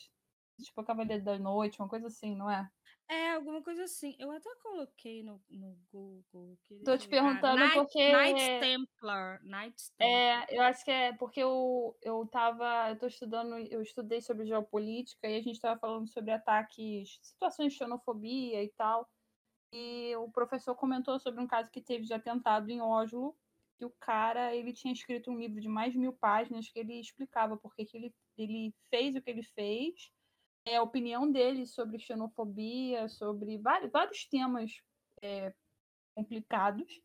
Tipo Cavaleiro da Noite, uma coisa assim, não é? É, alguma coisa assim. Eu até coloquei no, no Google. Tô te. Ah, perguntando Knight- porque- Knights Templar. Knights Templar. É, eu acho que é porque eu, eu tava. Eu tô estudando, eu estudei sobre geopolítica e a gente tava falando sobre ataques, situações de xenofobia e tal. E o professor comentou sobre um caso que teve de atentado em Oslo, que o cara ele tinha escrito um livro de mais de mil páginas que ele explicava por que que ele, ele fez o que ele fez, é, a opinião dele sobre xenofobia, sobre vários, vários temas é, complicados.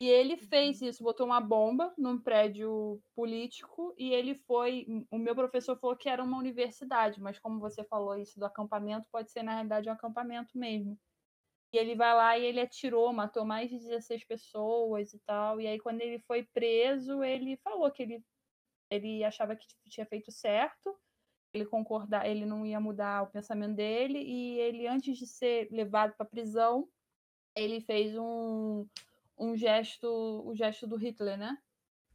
E ele fez isso, botou uma bomba num prédio político e ele foi. O meu professor falou que era uma universidade, mas como você falou isso do acampamento, pode ser na realidade um acampamento mesmo. E ele vai lá e ele atirou, matou mais de 16 pessoas e tal. E aí, quando ele foi preso, ele falou que ele, ele achava que tinha feito certo, ele concordar, ele não ia mudar o pensamento dele, e ele, antes de ser levado para prisão, ele fez um, um gesto, o gesto do Hitler, né?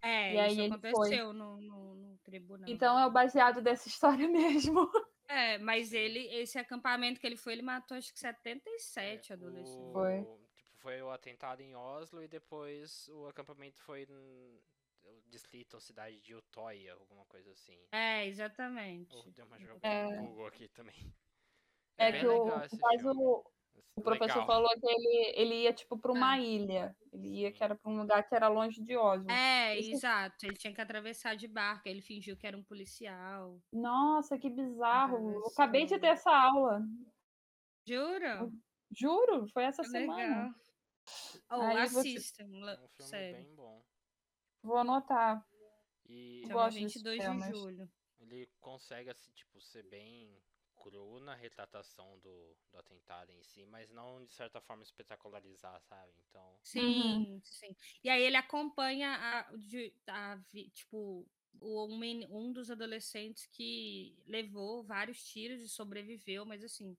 É, E aí isso ele foi. aconteceu no, no, no tribunal. Então é o baseado dessa [laughs] história mesmo. É, mas ele, esse acampamento que ele foi, ele matou acho que 77 É, adolescentes. o- Foi. Tipo, foi o atentado em Oslo e depois o acampamento foi no distrito ou cidade de Utoya, alguma coisa assim. É, exatamente. Oh, deu uma jogada É. no Google aqui também. É, bem que o, filme. o, o professor Legal. falou que ele, ele ia tipo para uma Ah. ilha. Ele ia que era para um lugar que era longe de Oslo. É, Esse- exato. Ele tinha que atravessar de barco. Ele fingiu que era um policial. Nossa, que bizarro. Eu Atravessou. acabei de ter essa aula. Jura? Juro, foi essa Que semana. legal. Oh, Aí você- assistam. la- É um filme Sério. bem bom. Vou anotar. E Chama gosto desses 22 de julho. ele consegue, assim, tipo, ser bem cru na retratação do, do atentado em si, mas não de certa forma espetacularizar, sabe? Então. Sim, sim. E aí ele acompanha a, de, a, tipo, o, um, um dos adolescentes que levou vários tiros e sobreviveu, mas assim,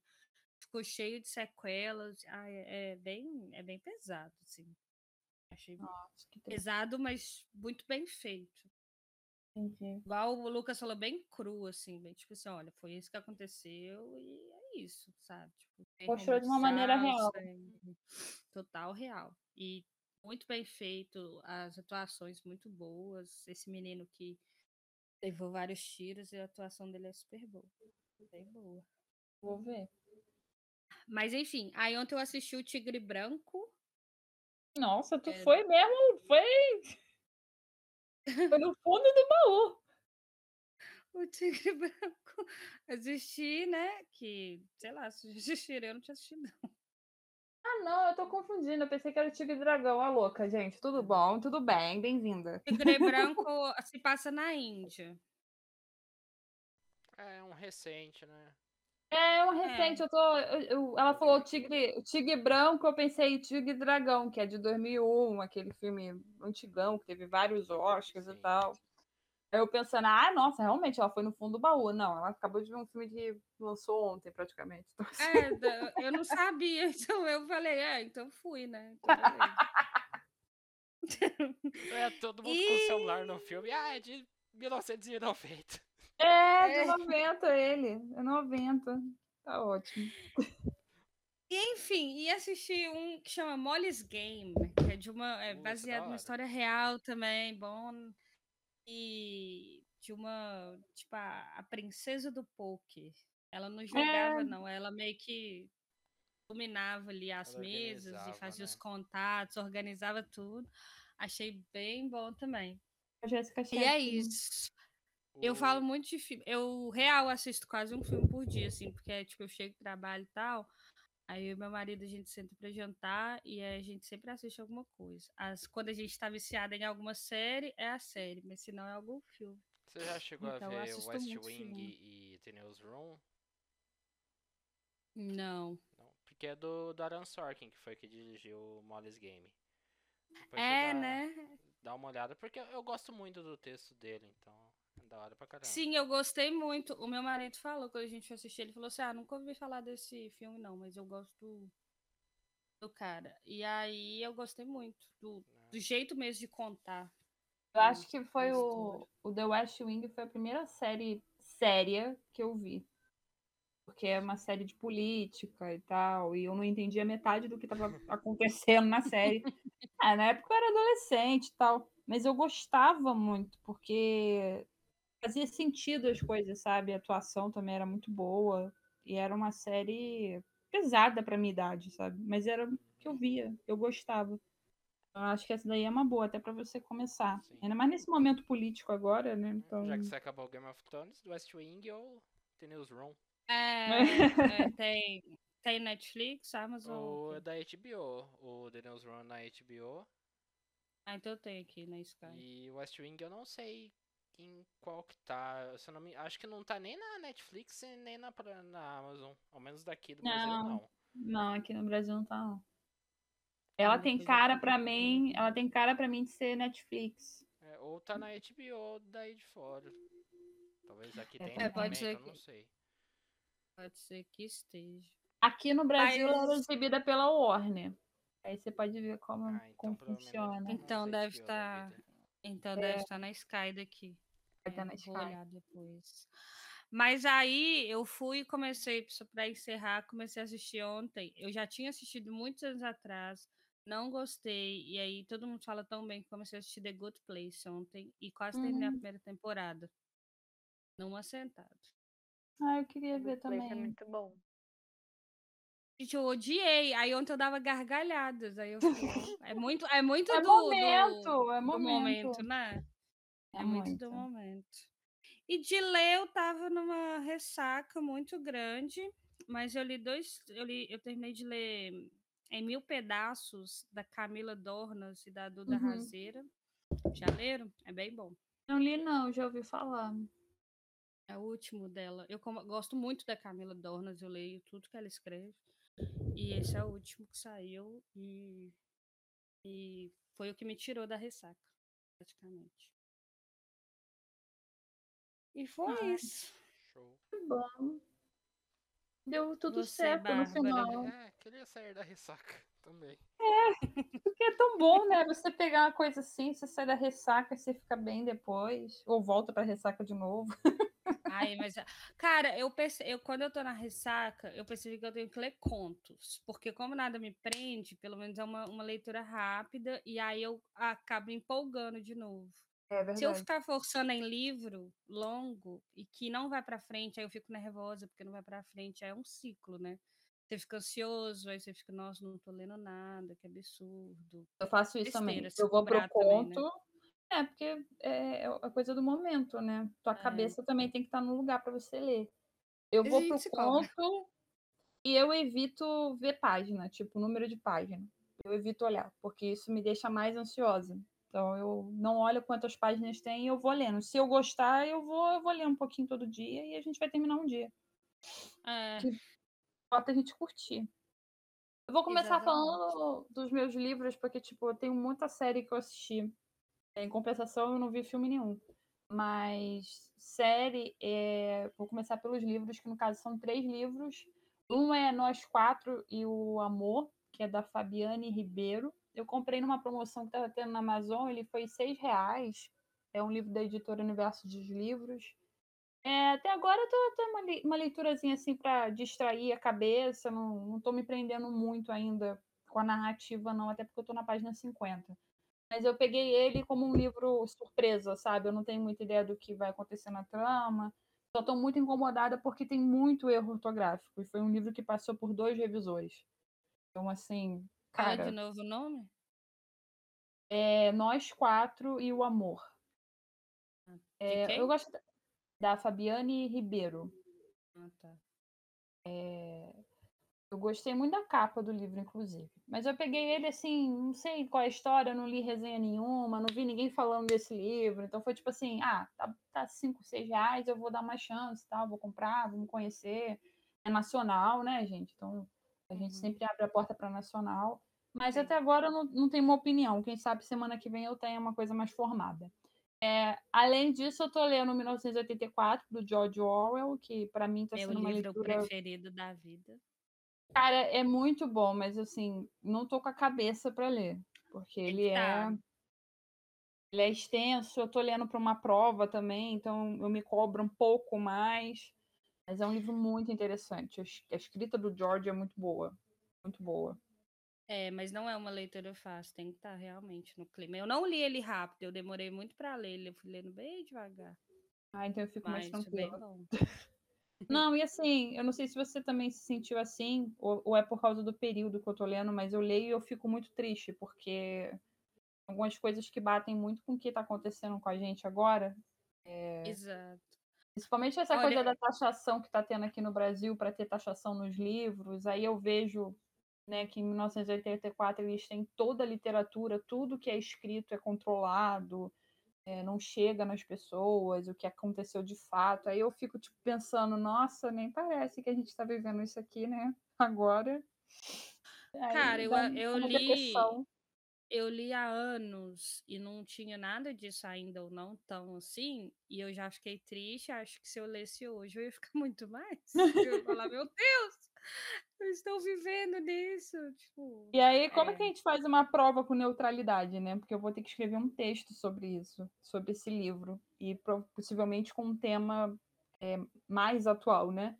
ficou cheio de sequelas. Ah, é, é, bem, é bem pesado, assim. Achei Nossa, pesado, mas muito bem feito. Entendi. Igual o Lucas falou, bem cru, assim, bem tipo assim, olha, foi isso que aconteceu e é isso, sabe? Tipo, Mostrou de uma maneira real. Total real. E muito bem feito, as atuações muito boas. Esse menino que levou vários tiros e a atuação dele é super boa. Bem boa. Vou ver. Mas enfim, aí ontem eu assisti o Tigre Branco. Nossa, tu é... foi mesmo? Foi. Foi no fundo do baú. O Tigre [laughs] Branco. Assisti, né? Que, sei lá, se assistiram, eu não tinha assistido, não. Ah, não, eu tô confundindo. Eu pensei que era o Tigre Dragão, a louca, gente. Tudo bom, tudo bem, bem-vinda. Tigre Branco [laughs] se passa na Índia. É um recente, né? É um recente, é. eu tô. Eu, eu, ela falou tigre, tigre branco, eu pensei tigre dragão, que é de 2001, aquele filme antigão, que teve vários Oscars Sim. e tal. Aí eu pensando, ah, nossa, realmente, ela foi no fundo do baú. Não, ela acabou de ver um filme que lançou ontem, praticamente. Então, assim... É, eu não sabia, [laughs] então eu falei, é, então fui, né? Então, [laughs] [laughs] é, todo mundo e... com o celular no filme, ah, é de 1990. É, de 90 é. ele. É 90. Tá ótimo. E, enfim, e assisti um que chama Molly's Game, que é de uma. É baseado numa história real também, bom. E de uma. Tipo, a, a princesa do poker. Ela não jogava, é. não. Ela meio que dominava ali as ela mesas e fazia né? os contatos, organizava tudo. Achei bem bom também. A Jéssica E é isso. Eu falo muito de filme. Eu real assisto quase um filme por dia, assim, porque tipo, eu chego trabalho e tal. Aí o meu marido a gente senta para jantar e a gente sempre assiste alguma coisa. As, quando a gente tá viciada em alguma série, é a série, mas se não é algum filme. Você já chegou então, a ver West Wing e The Newsroom? Não. Não. Porque é do, do Aaron Sorkin, que foi que dirigiu Molly's Game. Depois é, dá, né? Dá uma olhada, porque eu gosto muito do texto dele, então. Da hora pra caramba. Sim, eu gostei muito. O meu marido falou quando a gente foi assistir, ele falou assim: ah, nunca ouvi falar desse filme, não, mas eu gosto do, do cara. E aí eu gostei muito do, do jeito mesmo de contar. Eu acho que foi o, o The West Wing foi a primeira série séria que eu vi. Porque é uma série de política e tal, e eu não entendia metade do que estava [laughs] acontecendo na série. é, na época eu era adolescente e tal, mas eu gostava muito, porque fazia sentido as coisas, sabe? A atuação também era muito boa. E era uma série pesada pra minha idade, sabe? Mas era o que eu via, eu gostava. Eu acho que essa daí é uma boa, até para você começar. Sim. Ainda mais nesse momento político agora, né? Então... Já que você acabou o Game of Thrones, West Wing ou The Newsroom? É, [laughs] é tem, tem Netflix, Amazon. O da HBO. O The Newsroom na HBO. Ah, então tem aqui na Sky. E West Wing eu não sei em qual que tá. Se não me, acho que não tá nem na Netflix nem na, na Amazon. Ao menos daqui do Brasil não. Não, não aqui no Brasil não tá não. Ela tem cara para mim, ela tem cara para mim de ser Netflix. É, ou tá na HBO daí de fora. Talvez aqui é, tenha é, pode ser que... não sei. Pode ser que esteja. Aqui no Brasil Mas... ela é exibida pela Warner. Aí você pode ver como, ah, então, como funciona. Então deve estar. Então é. deve estar na Sky daqui. Vai estar na Sky. Vou olhar depois. Mas aí eu fui e comecei, para encerrar, comecei a assistir ontem. Eu já tinha assistido muitos anos atrás, não gostei. E aí todo mundo fala tão bem que comecei a assistir The Good Place ontem e quase uhum. terminei a uhum. primeira temporada. Numa sentada. Ah, eu queria ver The também. É muito bom. Gente, eu odiei. Aí ontem eu dava gargalhadas. Aí eu [laughs] é muito, é muito é do, momento, do, é momento. momento, né? É, é muito. muito do momento. E de ler eu tava numa ressaca muito grande, mas eu li dois, eu li, eu terminei de ler em mil pedaços da Camila Dornas e da Duda uhum. Razeira. Já leram? É bem bom. Não li não, já ouvi falar. É o último dela. Eu como- gosto muito da Camila Dornas, eu leio tudo que ela escreve. E esse é o último que saiu e, e foi o que me tirou da ressaca, praticamente. E foi Ai. isso. Show. Que bom. Deu tudo Você, certo no Bárbara? final. É, queria sair da ressaca [laughs] também. Porque é tão bom, né? Você pegar uma coisa assim, você sai da ressaca, você fica bem depois. Ou volta pra ressaca de novo. [laughs] Ai, mas. Cara, eu, perce... eu quando eu tô na ressaca, eu percebi que eu tenho que ler contos. Porque, como nada me prende, pelo menos é uma, uma leitura rápida, e aí eu acabo empolgando de novo. É Se eu ficar forçando em livro longo e que não vai pra frente, aí eu fico nervosa porque não vai pra frente, aí é um ciclo, né? Você fica ansioso, aí você fica, nossa, não tô lendo nada, que absurdo. Eu faço isso também. Besteira, se Eu vou pro cobrar também, né? É, porque é é a coisa do momento, né? Tua É. cabeça também tem que estar no lugar pra você ler. Eu vou pro conto e eu evito ver página, tipo, número de página. Eu evito olhar, porque isso me deixa mais ansiosa. Então eu não olho quantas páginas tem e eu vou lendo. Se eu gostar, eu vou, eu vou ler um pouquinho todo dia e a gente vai terminar um dia. É, Falta a gente curtir. Eu vou começar Exatamente. falando dos meus livros, porque, tipo, eu tenho muita série que eu assisti. Em compensação, eu não vi filme nenhum. Mas série, é, vou começar pelos livros, que no caso são três livros. Um é Nós Quatro e o Amor, que é da Fabiane Ribeiro. Eu comprei numa promoção que estava tendo na Amazon, ele foi seis reais. É um livro da editora Universo dos Livros. É, até agora eu até uma, li- uma leiturazinha assim para distrair a cabeça, não, tô me prendendo muito ainda com a narrativa, não, até porque eu tô na página 50. Mas eu peguei ele como um livro surpresa, sabe? Eu não tenho muita ideia do que vai acontecer na trama. Só tô muito incomodada porque tem muito erro ortográfico. E foi um livro que passou por dois revisores. Então, assim, fala cara, de novo o nome? é Nós Quatro e o Amor. De É, eu gosto da- Fabiane Ribeiro. Ah, tá. Eu gostei muito da capa do livro, inclusive. Mas eu peguei ele assim, não sei qual é a história, não li resenha nenhuma, não vi ninguém falando desse livro. Então foi tipo assim, ah, tá, tá 5, 6 reais, eu vou dar uma chance, tal, vou comprar, vamos conhecer. É nacional, né, gente? Então a gente Uhum. sempre abre a porta para nacional. Mas até agora eu não, não tenho uma opinião. Quem sabe semana que vem eu tenha uma coisa mais formada. É, além disso, eu tô lendo 1984, do George Orwell, que para mim tá Meu sendo uma livro leitura preferido da vida. Cara, é muito bom, mas assim, não tô com a cabeça para ler, porque ele é tá. ele é extenso, eu tô lendo para uma prova também, então eu me cobro um pouco mais, mas é um livro muito interessante. A es- a escrita do George é muito boa, muito boa. É, mas não é uma leitura fácil, tem que estar realmente no clima. Eu não li ele rápido, eu demorei muito pra ler, eu fui lendo bem devagar. Ah, então eu fico mais Mas bem tranquila. [laughs] Não, e assim, eu não sei se você também se sentiu assim, ou, ou é por causa do período que eu tô lendo, mas eu leio e eu fico muito triste, porque algumas coisas que batem muito com o que tá acontecendo com a gente agora. Exato. Principalmente essa Olha- coisa da taxação que está tendo aqui no Brasil para ter taxação nos livros. Aí eu vejo né, que em 1984 eles têm toda a literatura, tudo que é escrito é controlado, é, não chega nas pessoas, o que aconteceu de fato. Aí eu fico tipo, pensando, nossa, nem parece que a gente está vivendo isso aqui, né? Agora. Aí Cara, eu, eu li. depressão. Eu li há anos e não tinha nada disso ainda, ou não tão assim, e eu já fiquei triste. Acho que se eu lesse hoje eu ia ficar [laughs] muito mais. Eu ia falar, meu Deus, eu estou vivendo nisso. Tipo, E aí, como é É. que a gente faz uma prova com neutralidade, né? Porque eu vou ter que escrever um texto sobre isso, sobre esse livro, e possivelmente com um tema é, mais atual, né?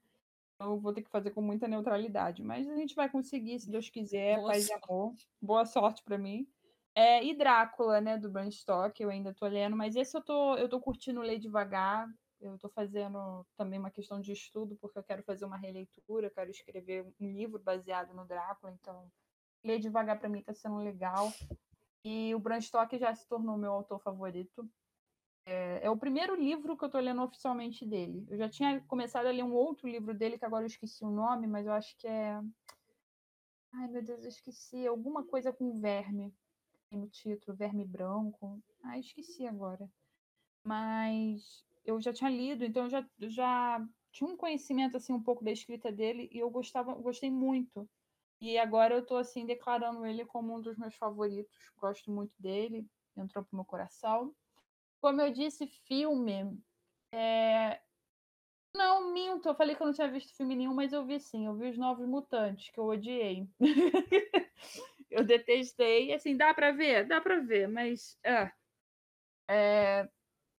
Então, eu vou ter que fazer com muita neutralidade, mas a gente vai conseguir, se Deus quiser, Boa paz e sorte. amor. Boa sorte para mim. É, e Drácula, né, do Bram Stoker, eu ainda tô lendo, mas esse eu tô, eu tô curtindo ler devagar. Eu tô fazendo também uma questão de estudo, porque eu quero fazer uma releitura, quero escrever um livro baseado no Drácula, então ler devagar para mim tá sendo legal. E o Bram Stoker já se tornou meu autor favorito. É, é o primeiro livro que eu tô lendo oficialmente dele. Eu já tinha começado a ler um outro livro dele, que agora eu esqueci o nome, mas eu acho que é. Ai, meu Deus, eu esqueci. Alguma coisa com verme. No título, Verme Branco. Ah, esqueci agora. Mas eu já tinha lido, então eu já, já tinha um conhecimento assim um pouco da escrita dele e eu gostava, gostei muito. E agora eu tô assim declarando ele como um dos meus favoritos. Gosto muito dele, entrou pro meu coração. Como eu disse, filme. É... Não, minto. Eu falei que eu não tinha visto filme nenhum, mas eu vi sim. Eu vi os Novos Mutantes, que eu odiei. [laughs] eu detestei. Assim, dá para ver? Dá para ver, mas. É. é...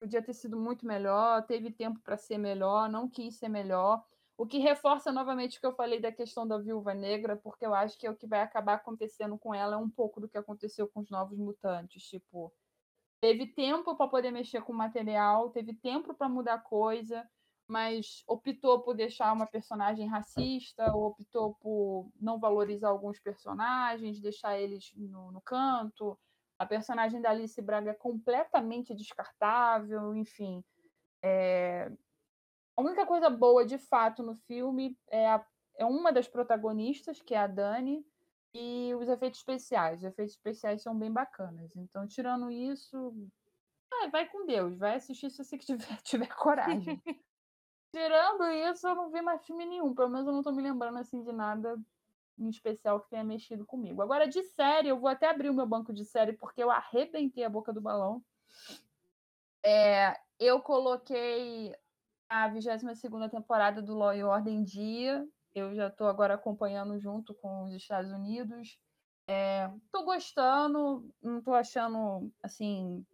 Podia ter sido muito melhor, teve tempo para ser melhor, não quis ser melhor. O que reforça novamente o que eu falei da questão da viúva negra, porque eu acho que é o que vai acabar acontecendo com ela é um pouco do que aconteceu com os novos mutantes. Tipo, teve tempo para poder mexer com o material, teve tempo para mudar coisa, mas optou por deixar uma personagem racista, optou por não valorizar alguns personagens, deixar eles no, no canto. A personagem da Alice Braga é completamente descartável, enfim. É... A única coisa boa, de fato, no filme é, a... é uma das protagonistas, que é a Dani, e os efeitos especiais. Os efeitos especiais são bem bacanas. Então, tirando isso, ah, vai com Deus, vai assistir se você [laughs] tiver, tiver coragem. [laughs] tirando isso, eu não vi mais filme nenhum. Pelo menos eu não estou me lembrando assim de nada em especial que tenha mexido comigo. Agora, de série, eu vou até abrir o meu banco de série, porque eu arrebentei a boca do balão. É, eu coloquei a 22 temporada do Law e Order em dia, eu já estou agora acompanhando junto com os Estados Unidos. Estou é, gostando, não estou achando assim.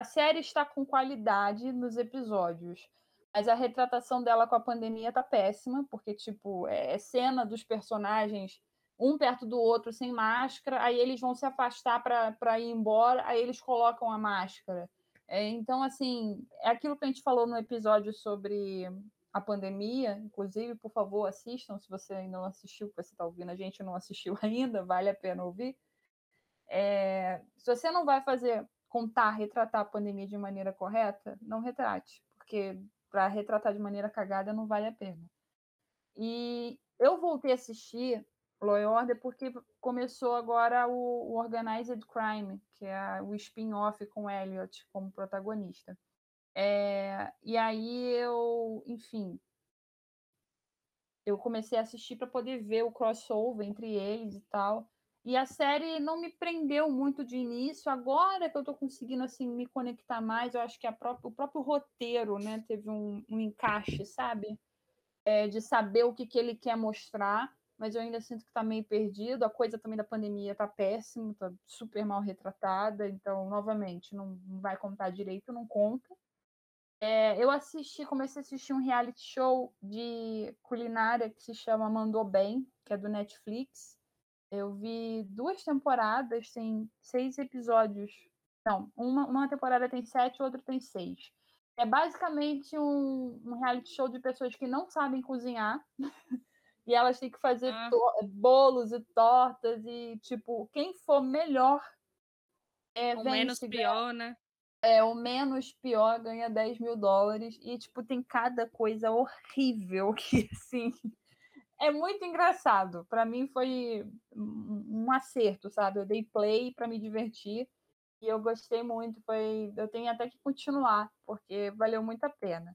A série está com qualidade nos episódios, mas a retratação dela com a pandemia tá péssima, porque tipo é, é cena dos personagens um perto do outro sem máscara, aí eles vão se afastar para ir embora, aí eles colocam a máscara. É, então, assim, é aquilo que a gente falou no episódio sobre a pandemia, inclusive, por favor, assistam, se você ainda não assistiu, você está ouvindo a gente não assistiu [laughs] ainda, vale a pena ouvir. É, se você não vai fazer, contar, retratar a pandemia de maneira correta, não retrate, porque para retratar de maneira cagada não vale a pena. E eu voltei a assistir Law and Order porque começou agora o, o Organized Crime, que é o spin-off com Elliot como protagonista. É, e aí eu, enfim, eu comecei a assistir para poder ver o crossover entre eles e tal. E a série não me prendeu muito de início. Agora que eu estou conseguindo assim me conectar mais, eu acho que própria, o próprio roteiro, né, teve um, um encaixe, sabe? É, de saber o que, que ele quer mostrar, mas eu ainda sinto que está meio perdido. A coisa também da pandemia está péssima, está super mal retratada. Então, novamente, não, não vai contar direito, não conta. É, eu assisti, comecei a assistir um reality show de culinária que se chama Mandou Bem, que é do Netflix. Eu vi duas temporadas, tem seis episódios. Não, uma, uma temporada tem sete, outra tem seis. É basicamente um, um reality show de pessoas que não sabem cozinhar. [laughs] e elas têm que fazer ah. bolos e tortas. E, tipo, quem for melhor é, o menos pior, né? é, o menos pior ganha 10 mil dólares. E, tipo, tem cada coisa horrível que, [laughs] assim. É muito engraçado. Para mim foi um acerto, sabe? Eu dei play para me divertir e eu gostei muito. Foi, eu tenho até que continuar porque valeu muito a pena.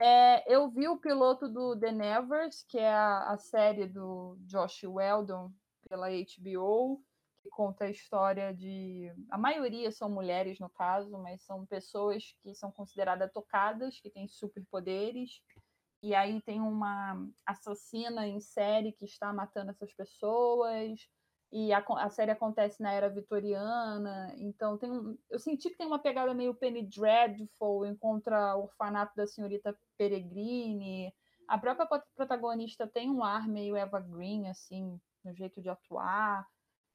É, eu vi o piloto do The Nevers, que é a, a série do Josh Weldon pela HBO que conta a história de. A maioria são mulheres, no caso, mas são pessoas que são consideradas tocadas, que têm superpoderes. E aí tem uma assassina em série que está matando essas pessoas. E a, a série acontece na era vitoriana. Então tem um, eu senti que tem uma pegada meio Penny Dreadful, encontra o orfanato da senhorita Peregrine. A própria protagonista tem um ar meio Eva Green, assim, no jeito de atuar.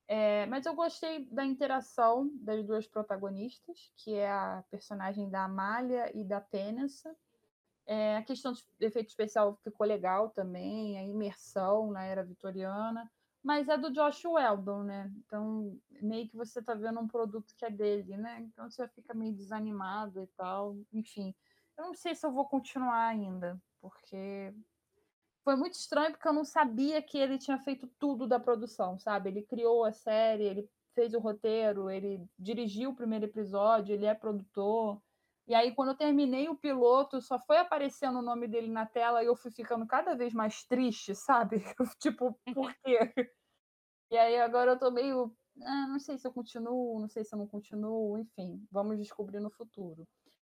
É, mas eu gostei da interação das duas protagonistas, que é a personagem da Amália e da Penessa. É, a questão de efeito especial ficou legal também, a imersão na era vitoriana, mas é do Josh Weldon, né? Então, meio que você tá vendo um produto que é dele, né? Então você fica meio desanimado e tal. Enfim, eu não sei se eu vou continuar ainda, porque foi muito estranho porque eu não sabia que ele tinha feito tudo da produção, sabe? Ele criou a série, ele fez o roteiro, ele dirigiu o primeiro episódio, ele é produtor. E aí, quando eu terminei o piloto, só foi aparecendo o nome dele na tela e eu fui ficando cada vez mais triste, sabe? [laughs] tipo, por [laughs] quê? E aí, agora eu tô meio. Ah, não sei se eu continuo, não sei se eu não continuo, enfim, vamos descobrir no futuro.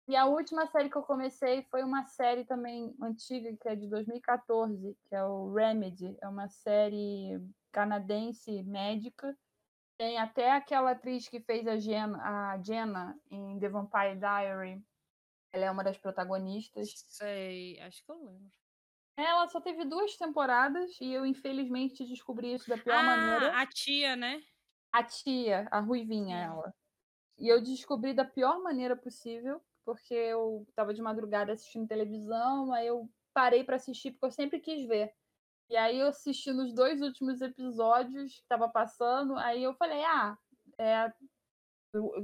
E a última série que eu comecei foi uma série também antiga, que é de 2014, que é o Remedy. É uma série canadense médica. Tem até aquela atriz que fez a Jenna, a Jenna em The Vampire Diary. Ela é uma das protagonistas. Sei, acho que eu lembro. Ela só teve duas temporadas e eu, infelizmente, descobri isso da pior ah, maneira. a tia, né? A tia, a Ruivinha, ela. E eu descobri da pior maneira possível porque eu estava de madrugada assistindo televisão, aí eu parei para assistir porque eu sempre quis ver. E aí eu assisti nos dois últimos episódios que estava passando, aí eu falei, ah, é,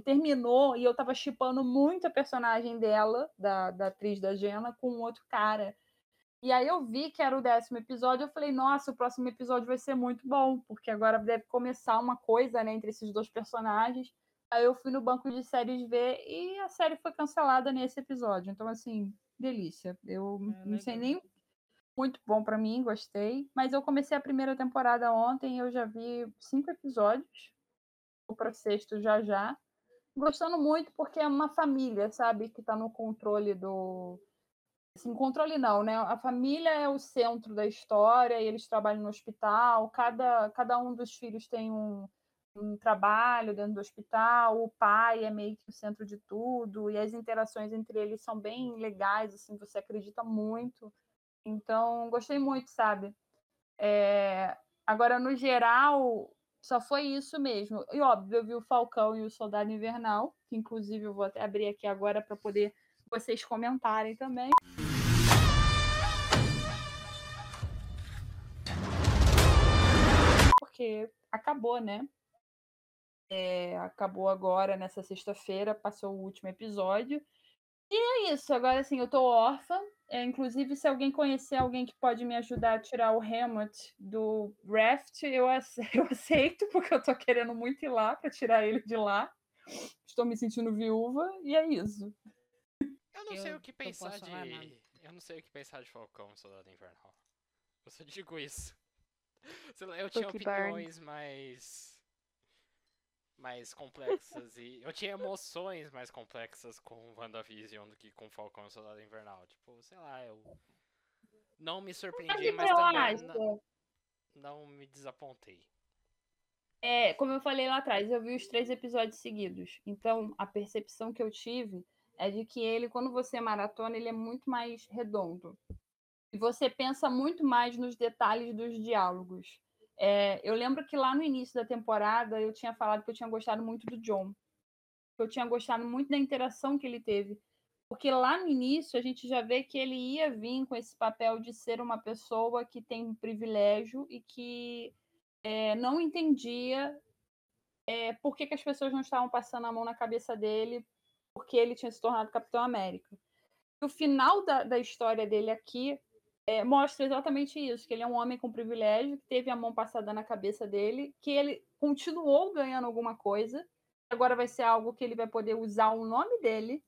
terminou e eu estava chipando muito a personagem dela, da, da atriz da Jenna, com outro cara. E aí eu vi que era o décimo episódio, eu falei, nossa, o próximo episódio vai ser muito bom, porque agora deve começar uma coisa, né, entre esses dois personagens. Aí eu fui no banco de séries ver e a série foi cancelada nesse episódio. Então, assim, delícia. Eu é, não sei nem. Muito bom para mim, gostei. Mas eu comecei a primeira temporada ontem eu já vi cinco episódios. Vou para sexto já já. Gostando muito porque é uma família, sabe? Que tá no controle do. Assim, controle não, né? A família é o centro da história e eles trabalham no hospital. Cada, cada um dos filhos tem um um trabalho dentro do hospital, o pai é meio que o centro de tudo, e as interações entre eles são bem legais, assim, você acredita muito. Então, gostei muito, sabe? É... Agora, no geral, só foi isso mesmo. E óbvio, eu vi o Falcão e o Soldado Invernal, que inclusive eu vou até abrir aqui agora para poder vocês comentarem também. Porque acabou, né? É, acabou agora nessa sexta-feira, passou o último episódio. E é isso, agora assim, eu tô órfã. É, inclusive, se alguém conhecer alguém que pode me ajudar a tirar o Hammett do Raft, eu, [laughs] eu aceito, porque eu tô querendo muito ir lá para tirar ele de lá. Estou me sentindo viúva, e é isso. Eu não eu sei o que pensar de. Eu não sei o que pensar de Falcão, Soldado Invernal. Eu só digo isso. [laughs] Eu tinha opiniões mais mais complexas e eu tinha emoções mais complexas com WandaVision do que com Falcão e Soldado Invernal. Tipo, sei lá, eu não me surpreendi, mas também não, não, me desapontei. É, como eu falei lá atrás, eu vi os três episódios seguidos. Então, a percepção que eu tive é de que ele, quando você maratona, ele é muito mais redondo. E você pensa muito mais nos detalhes dos diálogos. É, eu lembro que lá no início da temporada eu tinha falado que eu tinha gostado muito do John. Que eu tinha gostado muito da interação que ele teve. Porque lá no início a gente já vê que ele ia vir com esse papel de ser uma pessoa que tem um privilégio e que é, não entendia é, por que, que as pessoas não estavam passando a mão na cabeça dele porque ele tinha se tornado Capitão América. o final da, da história dele aqui é, mostra exatamente isso, que ele é um homem com privilégio, que teve a mão passada na cabeça dele, que ele continuou ganhando alguma coisa, agora vai ser algo que ele vai poder usar o nome dele,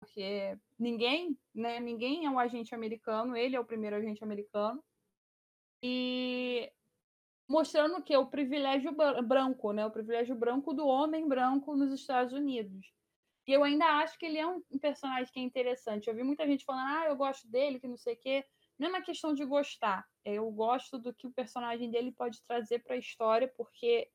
porque ninguém, né, ninguém é um agente americano, ele é o primeiro agente americano, e mostrando que é o privilégio branco, né, o privilégio branco do homem branco nos Estados Unidos. E eu ainda acho que ele é um personagem que é interessante. Eu vi muita gente falando, ah, eu gosto dele, que não sei o quê. Não é uma questão de gostar. Eu gosto do que o personagem dele pode trazer para a história, porque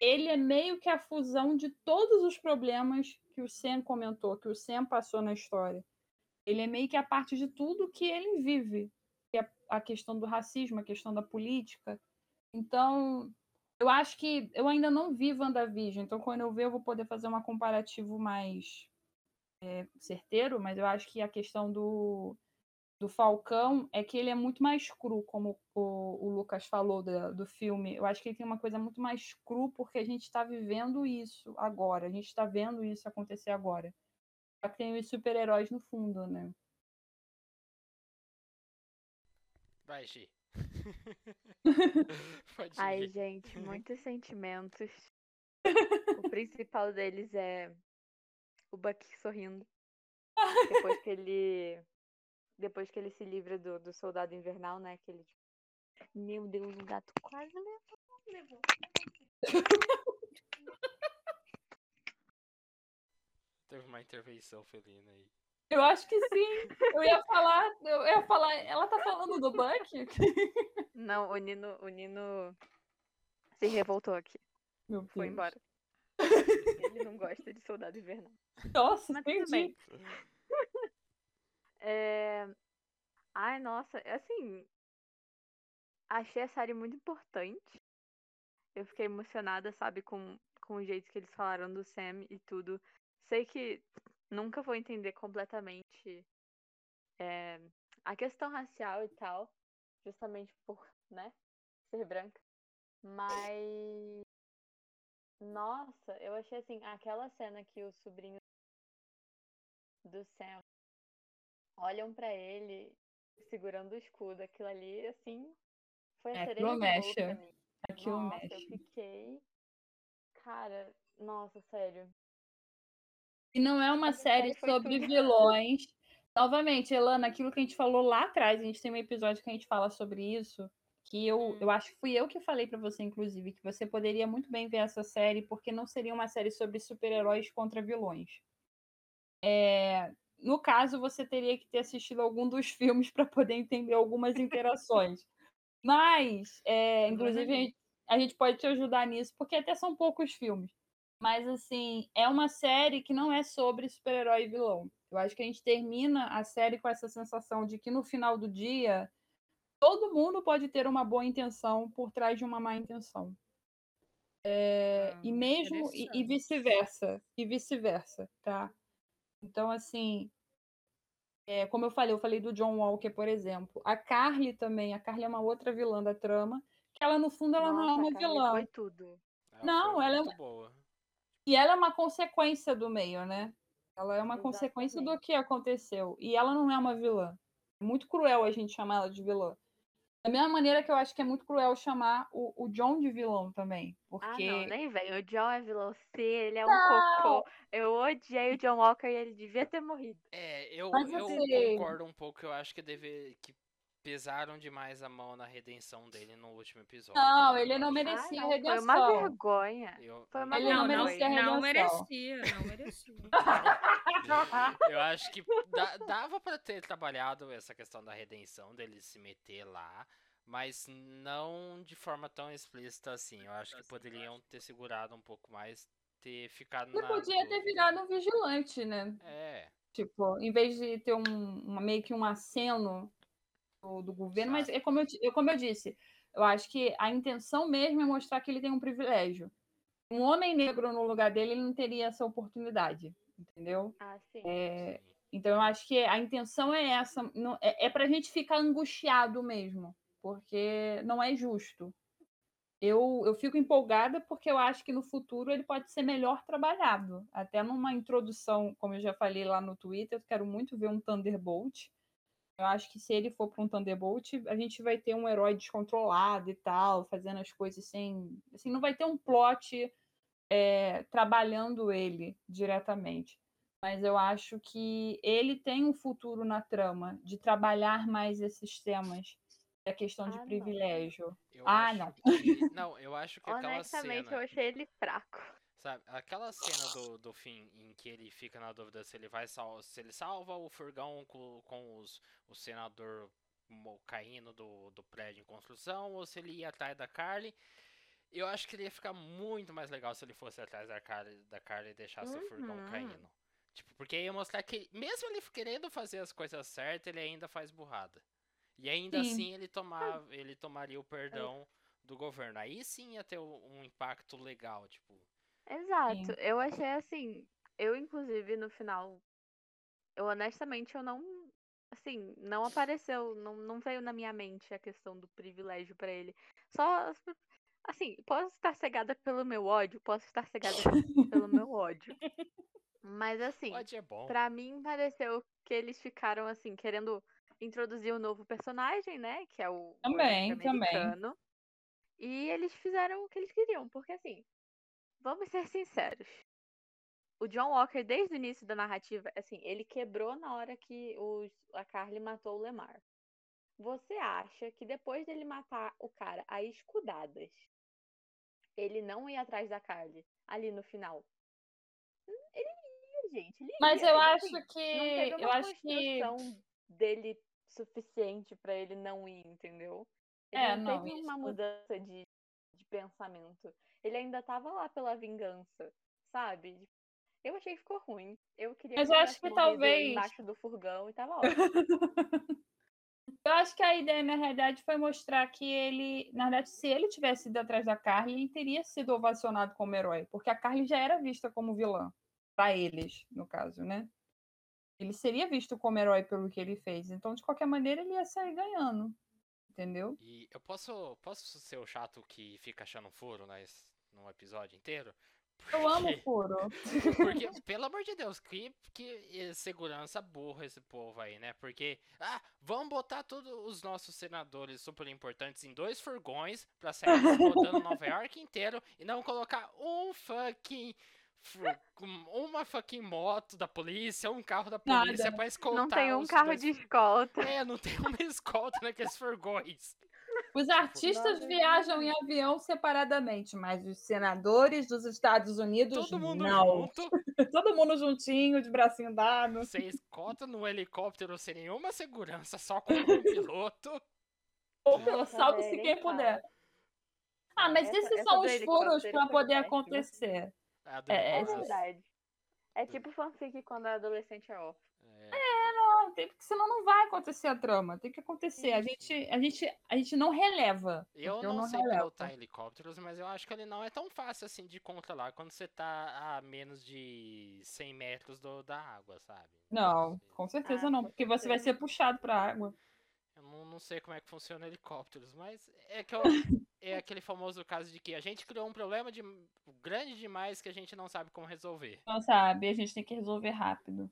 ele é meio que a fusão de todos os problemas que o Sam comentou, que o Sam passou na história. Ele é meio que a parte de tudo que ele vive. Que é a questão do racismo, a questão da política. Então, eu acho que eu ainda não vi WandaVision, então quando eu ver eu vou poder fazer um comparativo mais é, certeiro, mas eu acho que a questão do, do Falcão é que ele é muito mais cru, como o, o Lucas falou do, do filme. Eu acho que ele tem uma coisa muito mais cru porque a gente está vivendo isso agora, a gente está vendo isso acontecer agora. Só que tem os super-heróis no fundo, né? Vai, Gi. [laughs] [laughs] Ai, gente, [laughs] muitos sentimentos. o principal deles é o Bucky sorrindo. Depois que ele. Depois que ele se livra do, do soldado invernal, né? Que ele. tipo, Meu Deus, o gato quase levou. levou. [laughs] Teve uma intervenção felina aí. Eu acho que sim. Eu ia falar, eu ia falar, ela tá falando do Buck? Não, o Nino, o Nino se revoltou aqui. Meu Foi Deus. embora. [laughs] Ele não gosta de soldado invernal. Nossa, Mas tudo entendi. bem. É... Ai, nossa, assim. Achei a série muito importante. Eu fiquei emocionada, sabe, com, com o jeito que eles falaram do Sam e tudo. Sei que nunca vou entender completamente é, a questão racial e tal, justamente por, né, ser branca. Mas. Nossa, eu achei assim, aquela cena que os sobrinhos do Sam olham pra ele segurando o escudo, aquilo ali, assim, foi a É, cereja mexe. pra mim. Aquilo Nossa, eu mexe. fiquei. Cara, nossa, sério. E não é uma Essa série série sobre tudo. vilões. Novamente, Elana, aquilo que a gente falou lá atrás, a gente tem um episódio que a gente fala sobre isso, que eu, Hum. eu acho que fui eu que falei pra você, inclusive, que você poderia muito bem ver essa série, porque não seria uma série sobre super-heróis contra vilões. É, no caso, você teria que ter assistido algum dos filmes para poder entender algumas interações. Mas, é, inclusive, a gente, a gente pode te ajudar nisso, porque até são poucos filmes. Mas, assim, é uma série que não é sobre super-herói e vilão. Eu acho que a gente termina a série com essa sensação de que no final do dia, todo mundo pode ter uma boa intenção por trás de uma má intenção. É, e Ah, mesmo, e, e interessante. vice-versa, e vice-versa, tá? Então, assim, é, como eu falei, eu falei do John Walker, por exemplo. A Carly também, a Carly é uma outra vilã da trama, que ela, no fundo, ela não é Nossa, uma vilã. foi tudo. Ela Não, foi ela é boa. E ela é uma consequência do meio, né? Ela é uma consequência do Exatamente. que aconteceu. E ela não é uma vilã. É muito cruel a gente chamar ela de vilã. Da mesma maneira que eu acho que é muito cruel chamar o, o John de vilão também. Ah, Porque. não, nem vem. O John é vilão sim, ele é um Não! cocô. Eu odiei o John Walker e ele devia ter morrido. É, eu, Mas eu assim- concordo um pouco. Eu acho que deve que pesaram demais a mão na redenção dele no último episódio. Não, eu ele não merecia Ah, não, redenção. Foi uma vergonha. Eu, Foi uma Ele não vergonha. merecia não, redenção. merecia, não merecia. [laughs] eu acho que dava pra ter trabalhado essa questão da redenção dele se meter lá, mas não de forma tão explícita assim. Eu acho que poderiam ter segurado um pouco mais, ter ficado Ele na podia ter virado um vigilante, né? É, Tipo, em vez de ter um, uma- meio que um aceno do, do governo, mas é como eu, eu- como eu disse, eu acho que a intenção mesmo é mostrar que ele tem um privilégio. Um homem negro no lugar dele, ele não teria essa oportunidade, entendeu? Ah, sim. É, então eu acho que a intenção é essa, não, é, é para a gente ficar angustiado mesmo, porque não é justo. Eu, eu fico empolgada porque eu acho que no futuro ele pode ser melhor trabalhado. Até numa introdução, como eu já falei lá no Twitter, eu quero muito ver um Thunderbolt. Eu acho que se ele for para um Thunderbolt, a gente vai ter um herói descontrolado e tal, fazendo as coisas sem. Assim, não vai ter um plot é, trabalhando ele diretamente. Mas eu acho que ele tem um futuro na trama de trabalhar mais esses temas da questão de Ah, não. privilégio. Eu Ah, acho não. que. Não, eu acho que [laughs] aquela Honestamente, cena. eu achei ele fraco. Sabe, aquela cena do, do fim em que ele fica na dúvida se ele vai sal se ele salva o furgão com, com os, o senador caindo do, do prédio em construção ou se ele ia atrás da Carly. Eu acho que ele ia ficar muito mais legal se ele fosse atrás da Carly, da Carly e deixasse o furgão Uhum. caindo. Tipo, porque ia mostrar que mesmo ele querendo fazer as coisas certas, ele ainda faz burrada. E ainda Sim. assim ele, tomar, [laughs] ele tomaria o perdão do governo. Aí sim ia ter um impacto legal, tipo. Exato. Sim. Eu achei assim. Eu, inclusive, no final. Eu honestamente eu não. Assim, não apareceu. Não, não veio na minha mente a questão do privilégio pra ele. Só. Assim, posso estar cegada pelo meu ódio, posso estar cegada pelo [laughs] meu ódio. Mas assim, Pode é bom. Pra mim, pareceu que eles ficaram, assim, querendo introduzir um novo personagem, né? Que é o, Também, agente também. americano. E eles fizeram o que eles queriam, porque assim, vamos ser sinceros. o John Walker, desde o início da narrativa, assim, ele quebrou na hora que o, a Carly matou o Lemar. Você acha que depois dele matar o cara a escudadas, ele não ia atrás da Carly ali no final? Ele ia, gente. Ele Mas ia. eu Ele, acho assim, que. não teve uma Eu acho que. dele suficiente pra ele não ir, entendeu? Ele É, não não, teve uma isso- mudança de, de pensamento. Ele ainda tava lá pela vingança, sabe? Eu achei que ficou ruim. Eu queria Mas que eu acho que talvez- embaixo do furgão e tava ótimo. [laughs] Eu acho que a ideia, na realidade, foi mostrar que ele, na verdade, se ele tivesse ido atrás da Carly, ele teria sido ovacionado como herói, porque a Carly já era vista como vilã, para eles, no caso, né? Ele seria visto como herói pelo que ele fez, então, de qualquer maneira, ele ia sair ganhando, entendeu? E eu posso, posso ser o chato que fica achando furo nas, num episódio inteiro? Eu amo Porque- furo. [laughs] Porque, pelo amor de Deus, que, que segurança burra esse povo aí, né? Porque, ah, vamos botar todos os nossos senadores super importantes em dois furgões pra sair [laughs] rodando Nova York inteiro e não colocar um fucking. Uma fucking moto da polícia, um carro da polícia Nada. pra escoltar. Não tem um os carro dois de escolta. É, não tem uma [laughs] escolta naqueles furgões. Os artistas viajam em avião separadamente, mas os senadores dos Estados Unidos, Todo mundo não. junto, [laughs] Todo mundo juntinho, de bracinho dado. você escolta no helicóptero sem nenhuma segurança, só com um [laughs] piloto. Ou pelo Nossa, salve-se velho, quem puder. Ah, mas Essa- esses essa são do os furos para poder acontecer. É, É verdade. É tipo fanfic quando a adolescente é órfã. É. Não, tem, porque senão não vai acontecer a trama. Tem que acontecer. A gente, a gente, a gente não releva. Eu porque não, sei relevo. pilotar helicópteros, mas eu acho que ele não é tão fácil assim de controlar quando você tá a menos de 100 metros do, da água, sabe? Não, com certeza Ah, não, porque você vai ser puxado para água. Eu não, não sei como é que funciona helicópteros, mas é que eu, [laughs] é aquele famoso caso de que a gente criou um problema de, grande demais que a gente não sabe como resolver. Não sabe, a gente tem que resolver rápido.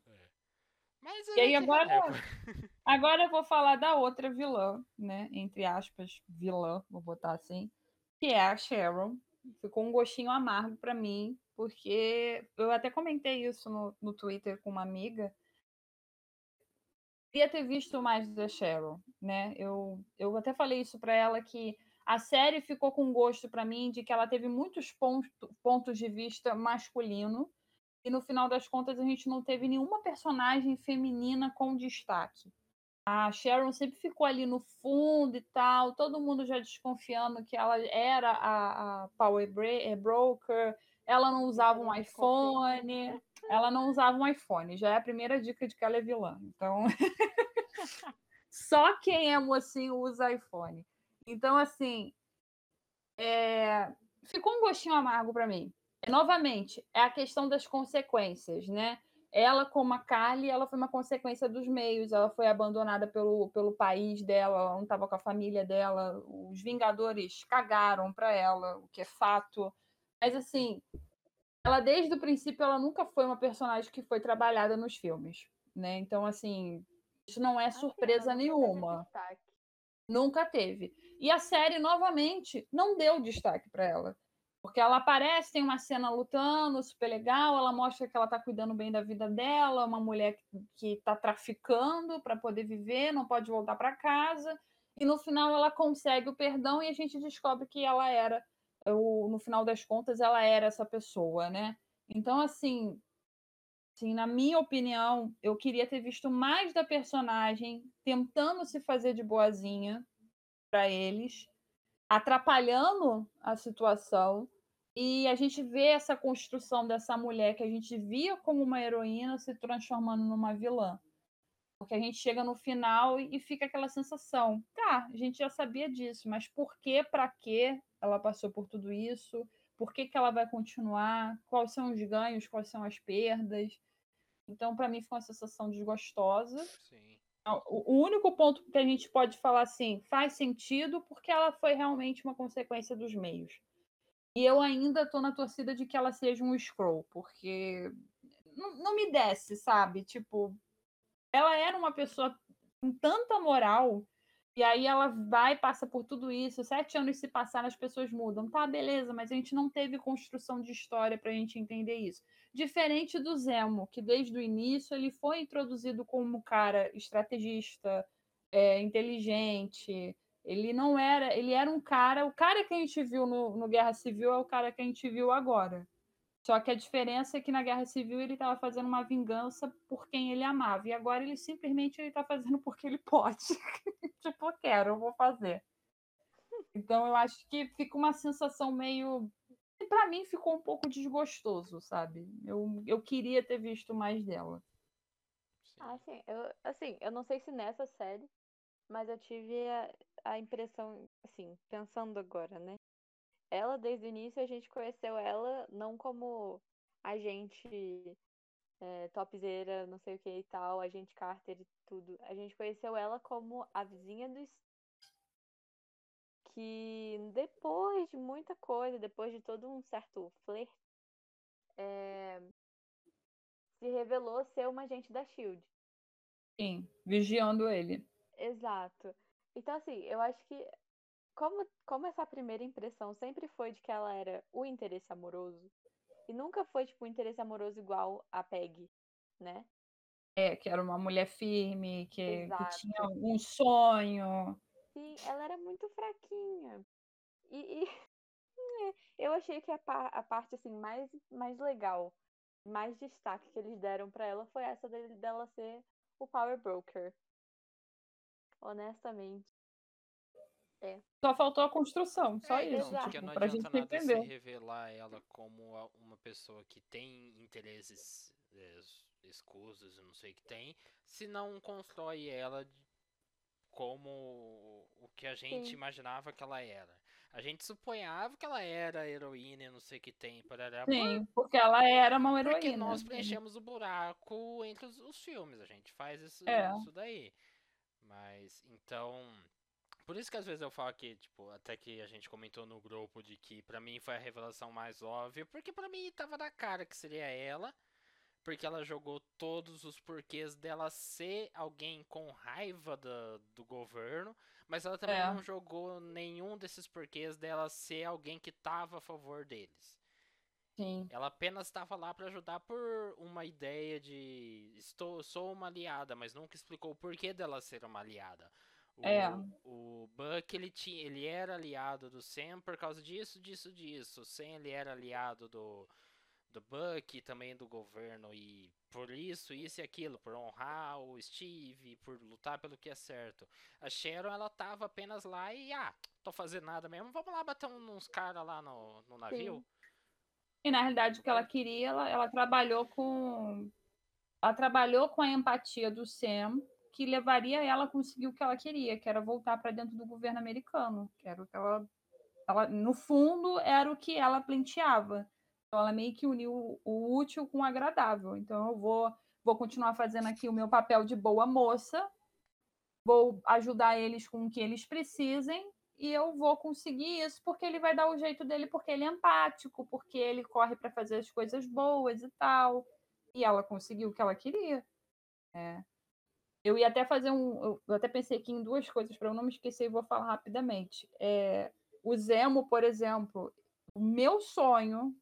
Mas E aí agora, releva. [laughs] agora eu vou falar da outra vilã, né? Entre aspas, vilã, vou botar assim, que é a Sharon. Ficou um gostinho amargo para mim, porque eu até comentei isso no, no Twitter com uma amiga. Queria ter visto mais da Sharon, né? Eu, eu até falei isso para ela que a série ficou com gosto para mim de que ela teve muitos ponto, pontos de vista masculino e no final das contas a gente não teve nenhuma personagem feminina com destaque. A Sharon sempre ficou ali no fundo e tal, todo mundo já desconfiando que ela era a, a Power eh, Broker, ela não usava um não iPhone, ela não usava um iPhone, já é a primeira dica de que ela é vilã. Então, [laughs] só quem é mocinho usa iPhone. Então, assim, é, ficou um gostinho amargo para mim. Novamente, é a questão das consequências, né? Ela, como a Carly, ela foi uma consequência dos meios. Ela foi abandonada pelo, pelo país dela, ela não estava com a família dela. Os Vingadores cagaram para ela, o que é fato. Mas, assim, ela desde o princípio ela nunca foi uma personagem que foi trabalhada nos filmes, né? Então, assim, isso não é surpresa nenhuma. Nunca teve. E a série, novamente, não deu destaque para ela. Porque ela aparece, tem uma cena lutando, super legal, ela mostra que ela está cuidando bem da vida dela, uma mulher que está traficando para poder viver, não pode voltar para casa. E no final ela consegue o perdão e a gente descobre que ela era, no final das contas, ela era essa pessoa, né? Então, assim, assim, na minha opinião, eu queria ter visto mais da personagem tentando se fazer de boazinha para eles, atrapalhando a situação. E a gente vê essa construção dessa mulher que a gente via como uma heroína se transformando numa vilã. Porque a gente chega no final e fica aquela sensação, tá, a gente já sabia disso, mas por que, para que ela passou por tudo isso? Por que, que ela vai continuar? Quais são os ganhos? Quais são as perdas? Então, para mim, ficou uma sensação desgostosa. Sim. O único ponto que a gente pode falar assim faz sentido porque ela foi realmente uma consequência dos meios. E eu ainda estou na torcida de que ela seja um scroll, porque não, não me desce, sabe? Tipo, ela era uma pessoa com tanta moral E aí ela vai, passa por tudo isso. Sete anos se passaram, as pessoas mudam. Tá, beleza, mas a gente não teve construção de história para a gente entender isso. Diferente do Zemo, que desde o início ele foi introduzido como um cara estrategista, é, inteligente. Ele não era, ele era um cara, o cara que a gente viu no, no Guerra Civil é o cara que a gente viu agora. Só que a diferença é que na Guerra Civil ele estava fazendo uma vingança por quem ele amava. E agora ele simplesmente está fazendo [laughs] porque ele pode. [laughs] tipo, eu quero, eu vou fazer. Então eu acho que fica uma sensação meio. Para mim ficou um pouco desgostoso, sabe? Eu, eu queria ter visto mais dela. Ah, sim. Eu, assim, eu não sei se nessa série, mas eu tive a, a impressão, assim, pensando agora, né? Ela, desde o início, a gente conheceu ela não como agente é, topzera, não sei o que e tal, agente Carter e tudo. A gente conheceu ela como a vizinha do que depois de muita coisa, depois de todo um certo flerte, é, se revelou ser uma agente da Shield. Sim, vigiando ele. Exato. Então, assim, eu acho que como, como essa primeira impressão sempre foi de que ela era o interesse amoroso, e nunca foi, tipo, um interesse amoroso igual a Peg, né? É, que era uma mulher firme, que, que tinha um sonho. Sim, ela era muito fraquinha. E, e [laughs] eu achei que a, a parte assim mais, mais legal, mais destaque que eles deram para ela foi essa dele, dela ser o Power Broker. Honestamente. É. Só faltou a construção, só é, isso. Não, tipo, não adianta nada entender. se revelar ela como uma pessoa que tem interesses é, escusos, não sei o que tem, se não constrói ela como o que a gente Sim. imaginava que ela era. A gente suponhava que ela era heroína e não sei o que tem. Parará, Sim, porque ela era uma heroína. Porque nós preenchemos o buraco entre os, os filmes. A gente faz isso, é. isso daí. Mas, então, por isso que às vezes eu falo que, tipo, até que a gente comentou no grupo de que para mim foi a revelação mais óbvia, porque para mim tava na cara que seria ela, porque ela jogou todos os porquês dela ser alguém com raiva do, do governo, mas ela também é. não jogou nenhum desses porquês dela ser alguém que tava a favor deles. Sim. Ela apenas estava lá para ajudar por uma ideia de estou sou uma aliada, mas nunca explicou o porquê dela ser uma aliada. O, é. o Buck, ele, tinha, ele era aliado do Sam por causa disso, disso, disso. O Sam, ele era aliado do, do Buck também do governo. E por isso, isso e aquilo. Por honrar o Steve, por lutar pelo que é certo. A Sharon, ela tava apenas lá e, ah, tô fazendo nada mesmo. Vamos lá bater uns caras lá no, no navio. Sim. E na realidade, o que ela queria, ela, ela trabalhou com... Ela trabalhou com a empatia do Sam que levaria ela a conseguir o que ela queria, que era voltar para dentro do governo americano, que era o que ela, ela, no fundo, era o que ela planteava. Então, ela meio que uniu o útil com o agradável. Então, eu vou, vou continuar fazendo aqui o meu papel de boa moça, vou ajudar eles com o que eles precisem e eu vou conseguir isso porque ele vai dar o jeito dele, porque ele é empático, porque ele corre para fazer as coisas boas e tal. E ela conseguiu o que ela queria. É. Eu ia até fazer um. Eu até pensei aqui em duas coisas para eu não me esquecer e vou falar rapidamente. É, o Zemo, por exemplo, o meu sonho.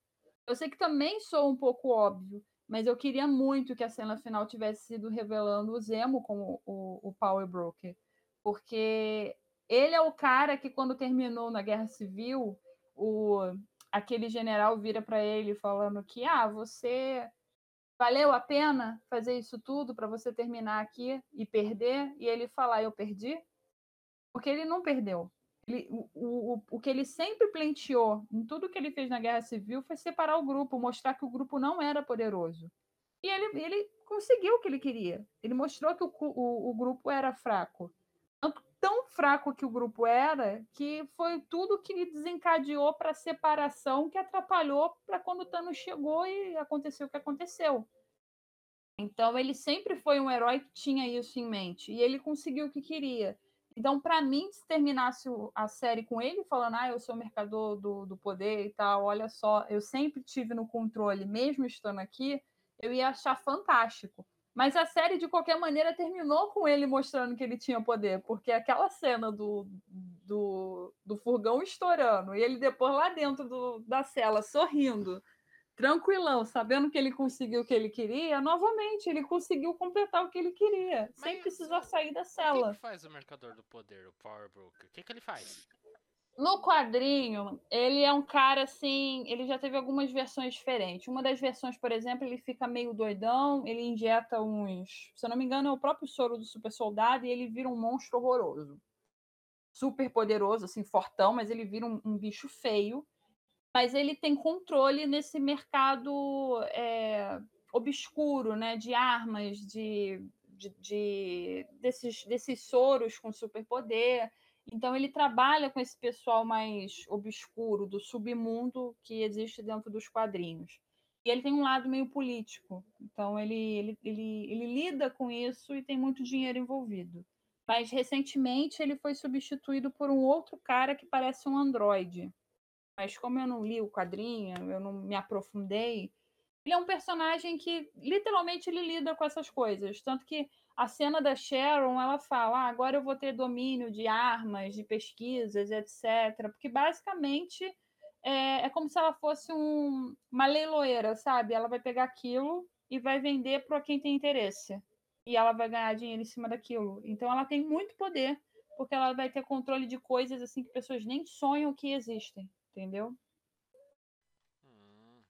Eu sei que também sou um pouco óbvio, mas eu queria muito que a cena final tivesse sido revelando o Zemo como o, o Power Broker. Porque ele é o cara que, quando terminou na Guerra Civil, o, aquele general vira para ele falando que ah, você valeu a pena fazer isso tudo para você terminar aqui e perder? E ele falar, eu perdi? Porque ele não perdeu. Ele, o, o, o que ele sempre pleiteou em tudo que ele fez na Guerra Civil foi separar o grupo, mostrar que o grupo não era poderoso. E ele, ele conseguiu o que ele queria. Ele mostrou que o, o, o grupo era fraco. Tão fraco que o grupo era que foi tudo que desencadeou para a separação que atrapalhou para quando o Thanos chegou e aconteceu o que aconteceu. Então ele sempre foi um herói que tinha isso em mente e ele conseguiu o que queria. Então, para mim, se terminasse a série com ele falando, ah, eu sou mercador do, do poder e tal, olha só, eu sempre tive no controle, mesmo estando aqui, eu ia achar fantástico. Mas a série, de qualquer maneira, terminou com ele mostrando que ele tinha poder, porque aquela cena do, do, do furgão estourando e ele depois lá dentro do, da cela sorrindo, tranquilão, sabendo que ele conseguiu o que ele queria, novamente ele conseguiu completar o que ele queria, Mas, sem precisar sair da cela. O que, que faz o Mercador do Poder, o Power Broker? O que, que ele faz? No quadrinho, ele é um cara assim. Ele já teve algumas versões diferentes. Uma das versões, por exemplo, ele fica meio doidão, ele injeta uns. Se eu não me engano, é o próprio soro do super soldado e ele vira um monstro horroroso. Super poderoso, assim, fortão, mas ele vira um, um bicho feio. Mas ele tem controle nesse mercado é, obscuro, né? De armas, de, de, de desses, desses soros com superpoder. Então ele trabalha com esse pessoal mais obscuro do submundo que existe dentro dos quadrinhos. E ele tem um lado meio político. Então ele, ele, ele, ele lida com isso e tem muito dinheiro envolvido. Mas recentemente ele foi substituído por um outro cara que parece um androide. Mas como eu não li o quadrinho, eu não me aprofundei, ele é um personagem que literalmente ele lida com essas coisas. Tanto que a cena da Sharon, ela fala: ah, agora eu vou ter domínio de armas, de pesquisas, etc. Porque basicamente é, é como se ela fosse um, uma leiloeira, sabe? Ela vai pegar aquilo e vai vender para quem tem interesse. E ela vai ganhar dinheiro em cima daquilo. Então ela tem muito poder, porque ela vai ter controle de coisas assim que pessoas nem sonham que existem, entendeu? Hum,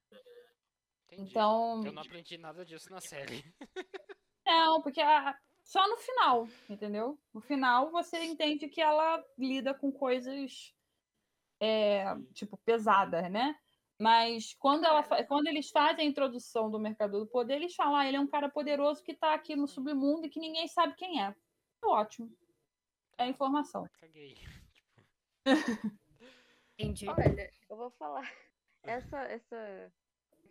então. Eu não aprendi nada disso na série. [laughs] Não, porque a, só no final, entendeu? No final você entende que ela lida com coisas é, tipo pesadas, né? Mas quando, ela, quando eles fazem a introdução do Mercador do Poder, eles falam: ah, ele é um cara poderoso que está aqui no submundo e que ninguém sabe quem é. é ótimo. É informação. Caguei. [laughs] Entendi. Olha, eu vou falar. Essa, essa.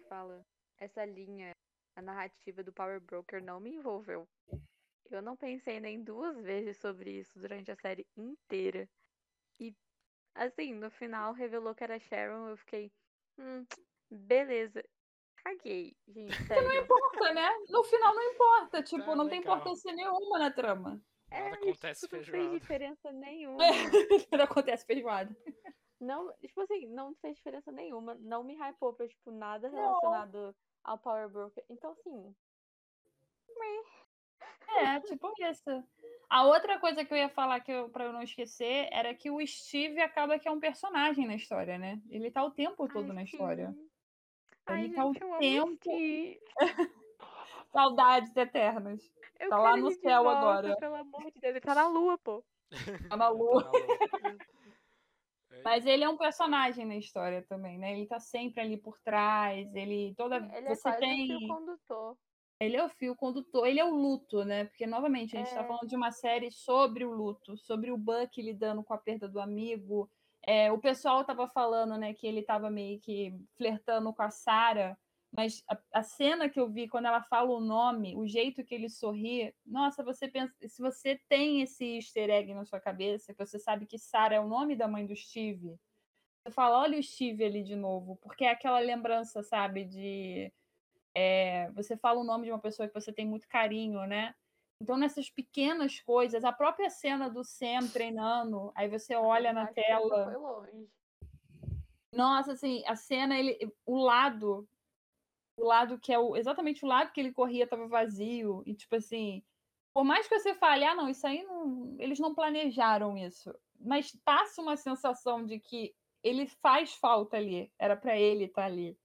Fala. Essa linha a narrativa do Power Broker não me envolveu. Eu não pensei nem duas vezes sobre isso durante a série inteira. E, assim, no final revelou que era Sharon, eu fiquei. Hum, beleza. Caguei, gente. [laughs] Sério. Não importa, né? No final não importa. Tipo, não legal. tem importância nenhuma na trama. É, Nada acontece feijoada. Não fez diferença nenhuma. [laughs] Nada acontece feijoada. Não, tipo assim, não fez diferença nenhuma. Não me hypou pra, tipo, nada relacionado não ao Power Broker. Então, assim. É, tipo isso. A outra coisa que eu ia falar que eu, pra eu não esquecer era que o Steve acaba que é um personagem na história, né? Ele tá o tempo todo Ai, na história. Ai, Ele tá gente, o tempo. [laughs] Saudades eternas. Eu tá lá no céu volta, agora. Pelo amor de Deus, ele tá na lua, pô. [laughs] Tá na lua. Mas ele é um personagem na história também, né? Ele tá sempre ali por trás, ele toda ele é você é tem o fio condutor. Ele é o fio condutor, ele é o luto, né? Porque novamente a gente tá é... tá falando de uma série sobre o luto, sobre o Buck lidando com a perda do amigo. É, o pessoal tava falando, né, que ele tava meio que flertando com a Sarah mas a, a, cena que eu vi quando ela fala o nome, o jeito que ele sorri, nossa, você pensa, se você tem esse easter egg na sua cabeça, que você sabe que Sarah é o nome da mãe do Steve, você fala, olha o Steve ali de novo, porque é aquela lembrança, sabe, de é, você fala o nome de uma pessoa que você tem muito carinho, né? Então, nessas pequenas coisas, a própria cena do Sam treinando, aí você olha na tela. Foi longe. Nossa, assim, a cena, ele, o lado o lado que é o, exatamente o lado que ele corria estava vazio. E, tipo assim, por mais que você fale, ah, não, isso aí não. Eles não planejaram isso. Mas passa uma sensação de que ele faz falta ali. Era para ele estar tá ali.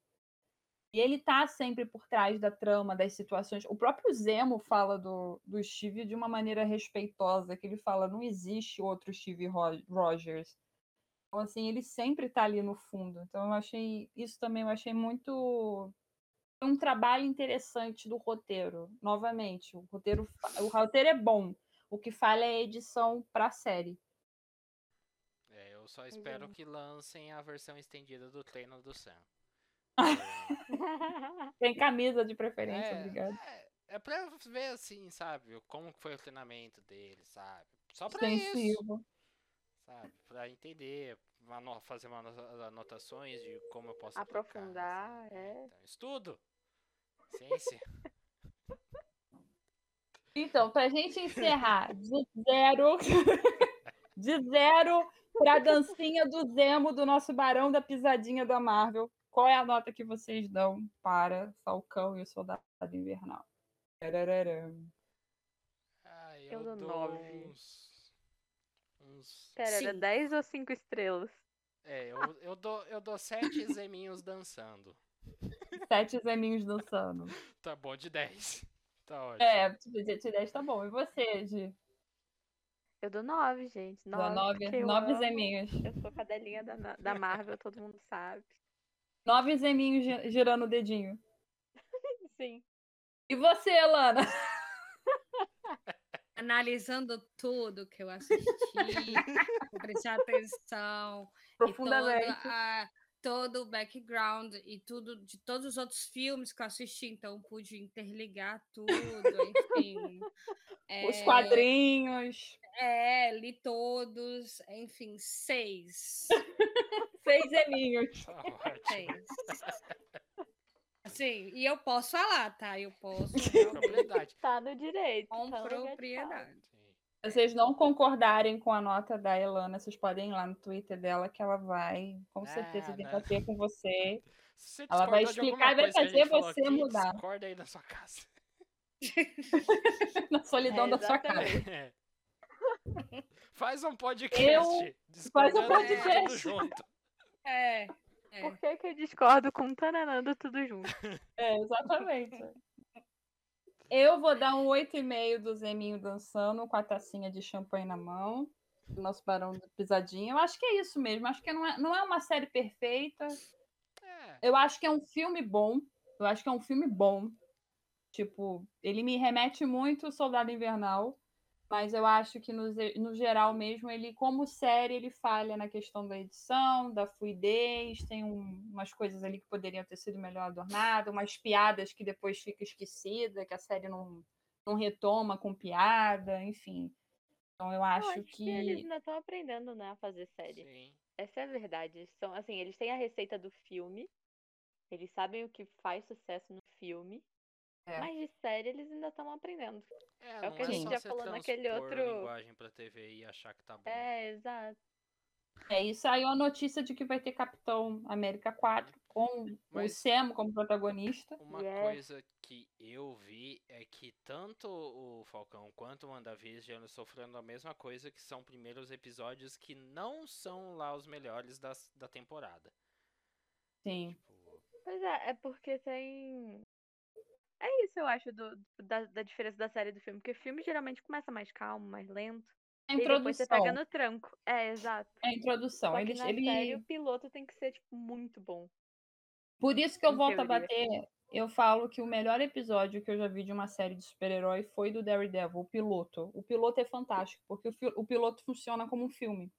E ele tá sempre por trás da trama, das situações. O próprio Zemo fala do, do Steve de uma maneira respeitosa, que ele fala, não existe outro Steve Rogers. Então, assim, ele sempre tá ali no fundo. Então, eu achei, isso também eu achei muito um trabalho interessante do roteiro. Novamente, o roteiro, o roteiro é bom. O que falha é a edição para a série. É, eu só espero que lancem a versão estendida do treino do Sam. [laughs] Tem camisa de preferência, é, obrigado. É, é pra ver assim, sabe, como foi o treinamento dele, sabe? Só pra Extensivo. isso. Sabe, pra entender, fazer umas anotações de como eu posso aprofundar, aplicar, é. Então, estudo. Ciência. Então, pra gente encerrar, de zero, [laughs] de zero pra dancinha do Zemo do nosso Barão da Pisadinha da Marvel, qual é a nota que vocês dão para Falcão e o Soldado Invernal? Ah, Eu eu, dou nove. uns. Uns. Pera, era. 10 ou 5 estrelas? É, eu, eu, dou, eu dou sete zeminhos dançando. Sete zeminhos dançando. Tá bom, de 10. Tá ótimo. É, de 10 tá bom. E você, Gi? Eu dou 9, gente. Dá 9, nove, eu nove amo. zeminhos. Eu sou cadelinha da, da Marvel, todo mundo sabe. Nove zeminhos gi- girando o dedinho. [laughs] Sim. E você, Alana? [laughs] Analisando tudo que eu assisti, [laughs] vou prestar atenção. e Profundamente. todo, a- todo o background e tudo de todos os outros filmes que eu assisti, então pude interligar tudo, [laughs] enfim. Os É, quadrinhos. É, li todos, enfim, seis. [laughs] Seis zeminhos. Tá ótimo. Seis. Assim, e eu posso falar, tá? Eu posso Com realmente, propriedade. Tá no direito. com tá propriedade. Vocês não concordarem com a nota da Elana, vocês podem ir lá no Twitter dela que ela vai, com certeza, Ah, debater com você. Você Ela vai explicar e vai fazer você aqui, mudar. Discorda aí na sua casa. [laughs] na solidão É, da sua casa. É. Faz um podcast. Eu- faz um podcast. Junto. É, é. Por que, que eu discordo com Tananando tudo junto? [laughs] É, exatamente. Eu vou dar um 8,5 do Zeminho dançando com a tacinha de champanhe na mão. Nosso barão de pisadinha. Eu acho que é isso mesmo. Acho que não é, não é uma série perfeita. É. Eu acho que é um filme bom. Eu acho que é um filme bom. Tipo, ele me remete muito ao Soldado Invernal. Mas eu acho que no, no geral mesmo, ele, como série, ele falha na questão da edição, da fluidez, tem um- umas coisas ali que poderiam ter sido melhor adornadas, umas piadas que depois fica esquecida, que a série não, não retoma com piada, enfim. Então eu Eu acho, acho que eles ainda estão aprendendo, né, a fazer série. Sim. Essa é a verdade. São, assim, eles têm a receita do filme. Eles sabem o que faz sucesso no filme. É. Mas de série eles ainda estão aprendendo. É, É o que a é gente já falou naquele outro- linguagem pra TV e achar que tá bom. É, exato. É, e saiu a notícia de que vai ter Capitão América 4 com o Mas- Sam como protagonista. Uma Yes. coisa que eu vi é que tanto o Falcão quanto o WandaVision sofrendo a mesma coisa, que são primeiros episódios que não são lá os melhores das, da temporada. Sim. Tipo, Pois é, é porque tem. É isso, eu acho, do, da, da diferença da série e do filme. Porque o filme geralmente começa mais calmo, mais lento. A depois você introdução. pega no tranco. É, exato. É a introdução. Só Ele, ele... série o piloto tem que ser, tipo, muito bom. Por isso que eu Em volto a teoria. bater. Eu falo que o melhor episódio que eu já vi de uma série de super-herói foi do Daredevil, o piloto. O piloto é fantástico, porque o, o piloto funciona como um filme.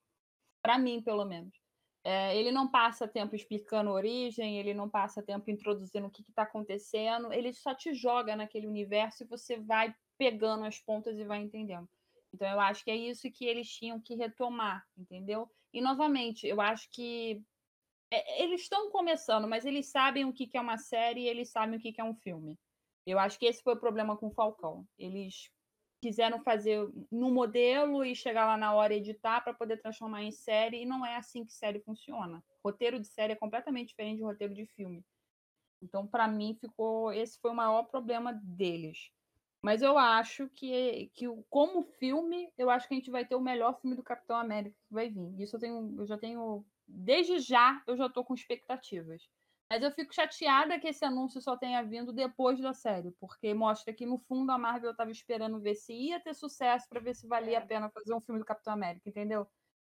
Pra mim, pelo menos. É, ele não passa tempo explicando a origem, ele não passa tempo introduzindo o que está acontecendo, ele só te joga naquele universo e você vai pegando as pontas e vai entendendo. Então, eu acho que é isso que eles tinham que retomar, entendeu? E, novamente, eu acho que é, eles estão começando, mas eles sabem o que, que é uma série e eles sabem o que, que é um filme. Eu acho que esse foi o problema com o Falcão. Eles quiseram fazer no modelo e chegar lá na hora editar para poder transformar em série, e não é assim que série funciona. Roteiro de série é completamente diferente de roteiro de filme. Então, para mim, ficou. Esse foi o maior problema deles. Mas eu acho que, que como filme, eu acho que a gente vai ter o melhor filme do Capitão América que vai vir. Isso eu tenho, eu já tenho desde já eu já estou com expectativas. Mas eu fico chateada que esse anúncio só tenha vindo depois da série, porque mostra que no fundo a Marvel estava esperando ver se ia ter sucesso para ver se valia É. a pena fazer um filme do Capitão América, entendeu?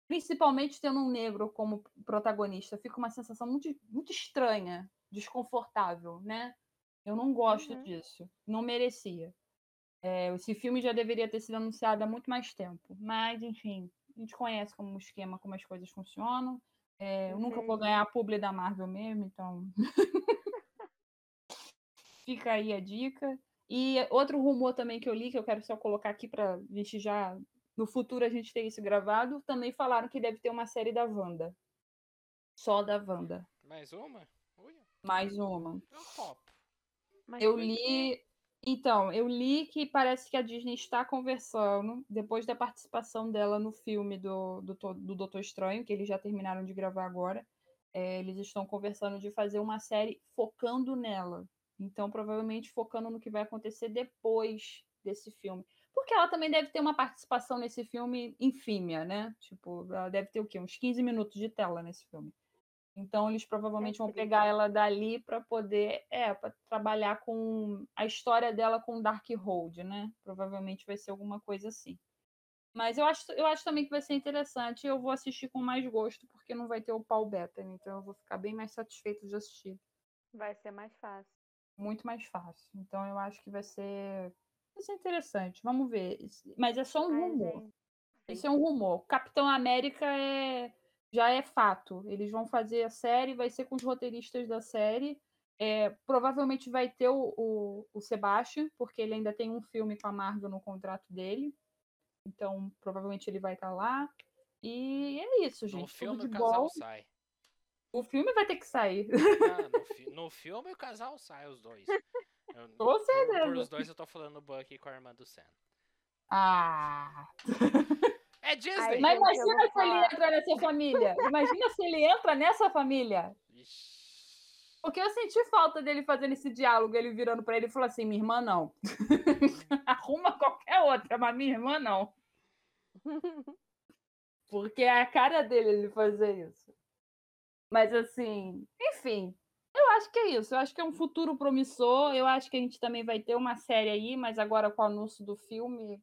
Principalmente tendo um negro como protagonista, fica uma sensação muito, muito estranha, desconfortável, né? Eu não gosto Uhum. disso, não merecia. É, esse filme já deveria ter sido anunciado há muito mais tempo, mas enfim, a gente conhece como o esquema, como as coisas funcionam. É, eu nunca vou Uhum. ganhar a publi da Marvel mesmo, então. [laughs] Fica aí a dica. E outro rumor também que eu li, que eu quero só colocar aqui para a gente já. No futuro a gente ter isso gravado, também falaram que deve ter uma série da Wanda. Só da Wanda. mais uma? Ui, Mais uma. eu topo. Mas Eu li. Então, eu li que parece que a Disney está conversando, depois da participação dela no filme do, do, do Doutor Estranho, que eles já terminaram de gravar agora, é, eles estão conversando de fazer uma série focando nela. Então, provavelmente focando no que vai acontecer depois desse filme. Porque ela também deve ter uma participação nesse filme infímia, né? Tipo, ela deve ter o quê? Uns 15 minutos de tela nesse filme. Então eles provavelmente vão pegar ela dali para poder, é, para trabalhar com a história dela com Darkhold, né? Provavelmente vai ser alguma coisa assim. Mas eu acho, eu acho também que vai ser interessante e eu vou assistir com mais gosto, porque não vai ter o Paul Bettany, então eu vou ficar bem mais satisfeito de assistir. Vai ser mais fácil. Muito mais fácil. Então eu acho que vai ser, vai ser interessante. Vamos ver. Mas é só um Ai, rumor. Gente. Isso é um rumor. Capitão América é já é fato. Eles vão fazer a série, vai ser com os roteiristas da série. É, provavelmente vai ter o, o, o Sebastian, porque ele ainda tem um filme com a Marvel no contrato dele. Então, provavelmente ele vai estar tá lá. E é isso, gente. No filme o casal bom. sai. O filme vai ter que sair. Ah, no, fi no, [laughs] filme o casal sai, os dois. Eu, Com certeza. Por, por, os dois eu tô falando Bucky com a irmã do Sam. Ah! [laughs] É Disney. Mas imagina se ele entra nessa família. Imagina se ele entra nessa família. Porque eu senti falta dele fazendo esse diálogo, ele virando para ele e falou assim: minha irmã não. [laughs] Arruma qualquer outra, mas minha irmã não. [laughs] Porque é a cara dele ele fazer isso. Mas assim, enfim, eu acho que é isso. Eu acho que é um futuro promissor. Eu acho que a gente também vai ter uma série aí, mas agora com o anúncio do filme,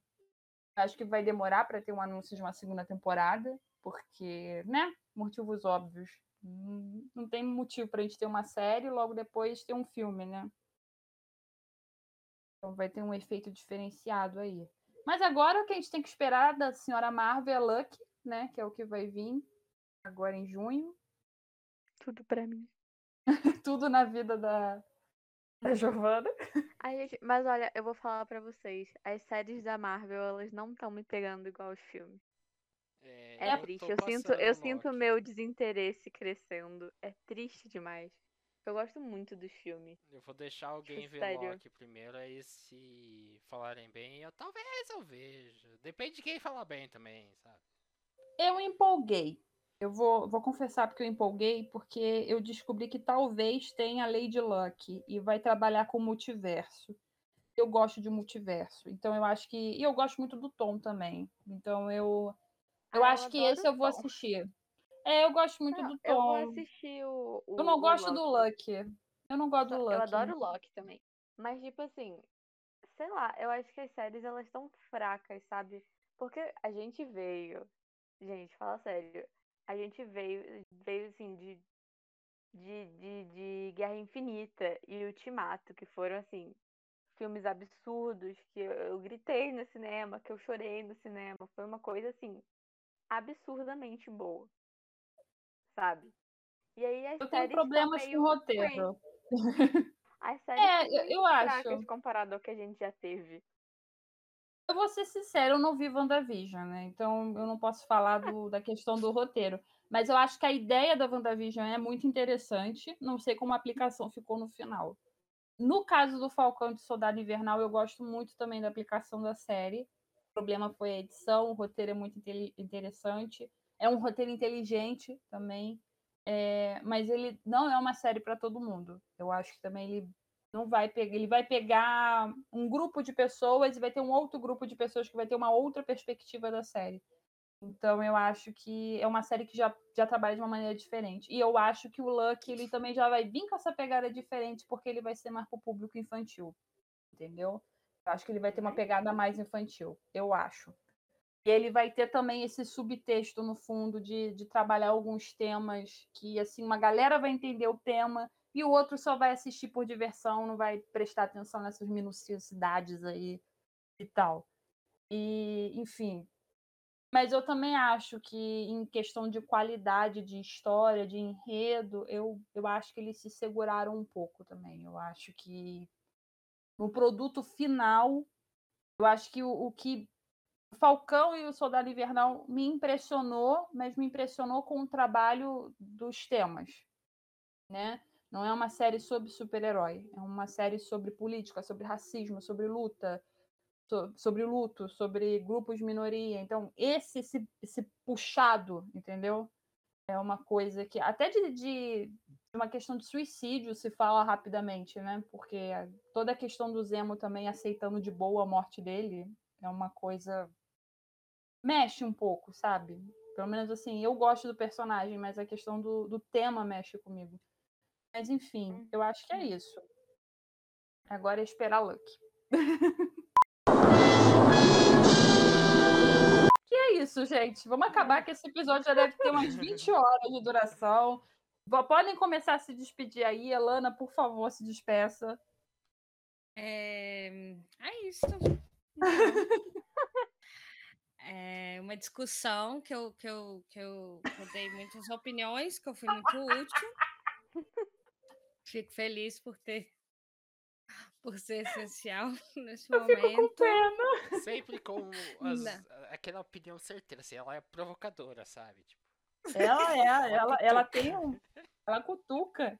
Acho que vai demorar para ter um anúncio de uma segunda temporada, porque, né? Motivos óbvios. Não tem motivo para a gente ter uma série e logo depois ter um filme, né? Então vai ter um efeito diferenciado aí. Mas agora o que a gente tem que esperar da senhora Marvel é Luck, né? Que é o que vai vir agora em junho. Tudo para mim. [laughs] Tudo na vida da, [laughs] da Giovana. Ai, gente, mas olha, eu vou falar para vocês. As séries da Marvel, elas não estão me pegando igual os filmes. É, é triste. Eu sinto, eu sinto meu desinteresse crescendo. É triste demais. Eu gosto muito dos filmes. Eu vou deixar alguém ver Sério. Loki primeiro, aí se falarem bem, eu talvez eu veja. Depende de quem falar bem também, sabe? Eu empolguei. Eu vou, vou confessar porque eu empolguei, porque eu descobri que talvez tenha Lady Luck e vai trabalhar com multiverso. Eu gosto de multiverso, então eu acho que. E eu gosto muito do Tom também. Então eu. Eu ah, acho eu que esse eu vou assistir. É, eu gosto muito não, do Tom. Eu vou assistir o. o eu não gosto do Luck. Eu não gosto do Luck. Eu adoro o Luck também. Mas, tipo assim, sei lá, eu acho que as séries elas estão fracas, sabe? Porque a gente veio. Gente, fala sério a gente veio, veio assim, de, de, de, de Guerra Infinita e Ultimato, que foram, assim, filmes absurdos, que eu, eu gritei no cinema, que eu chorei no cinema. Foi uma coisa, assim, absurdamente boa. Sabe? E aí as eu tenho problemas com o roteiro. As [laughs] séries é, eu, eu acho. comparado ao que a gente já teve. Eu vou ser sincero, eu não vi WandaVision, né? Então eu não posso falar do, da questão do roteiro. Mas eu acho que a ideia da WandaVision é muito interessante. Não sei como a aplicação ficou no final. No caso do Falcão de Soldado Invernal, eu gosto muito também da aplicação da série. O problema foi a edição, o roteiro é muito interessante. É um roteiro inteligente também. É, mas ele não é uma série para todo mundo. Eu acho que também ele não vai pegar, ele vai pegar um grupo de pessoas e vai ter um outro grupo de pessoas que vai ter uma outra perspectiva da série. Então eu acho que é uma série que já, já trabalha de uma maneira diferente. E eu acho que o Luck ele também já vai vir com essa pegada diferente porque ele vai ser mais para o público infantil. Entendeu? Eu acho que ele vai ter uma pegada mais infantil, eu acho. E ele vai ter também esse subtexto no fundo de, de trabalhar alguns temas que assim uma galera vai entender o tema e o outro só vai assistir por diversão, não vai prestar atenção nessas minuciosidades aí e tal. E, enfim. Mas eu também acho que, em questão de qualidade de história, de enredo, eu, eu acho que eles se seguraram um pouco também. Eu acho que no produto final, eu acho que o, o que Falcão e o Soldado Invernal me impressionou, mas me impressionou com o trabalho dos temas, né? Não é uma série sobre super-herói, é uma série sobre política, sobre racismo, sobre luta, so, sobre luto, sobre grupos de minoria. Então, esse, esse, esse puxado, entendeu? É uma coisa que, até de, de uma questão de suicídio se fala rapidamente, né? Porque toda a questão do Zemo também aceitando de boa a morte dele é uma coisa. mexe um pouco, sabe? Pelo menos assim, eu gosto do personagem, mas a questão do, do tema mexe comigo. Mas enfim, eu acho que é isso. Agora é esperar Luck. [laughs] que é isso, gente. Vamos acabar que esse episódio já deve ter umas 20 [laughs] horas de duração. Podem começar a se despedir aí. Elana, por favor, se despeça. É, é isso. [laughs] é uma discussão que eu, que, eu, que, eu, que eu dei muitas opiniões, que eu fui muito útil. Fico feliz por ter por ser essencial [laughs] nesse eu momento. Fico com pena. Sempre com [laughs] as, aquela opinião certeira, assim, ela é provocadora, sabe? Tipo, ela é, [laughs] ela, ela tem um. Ela cutuca.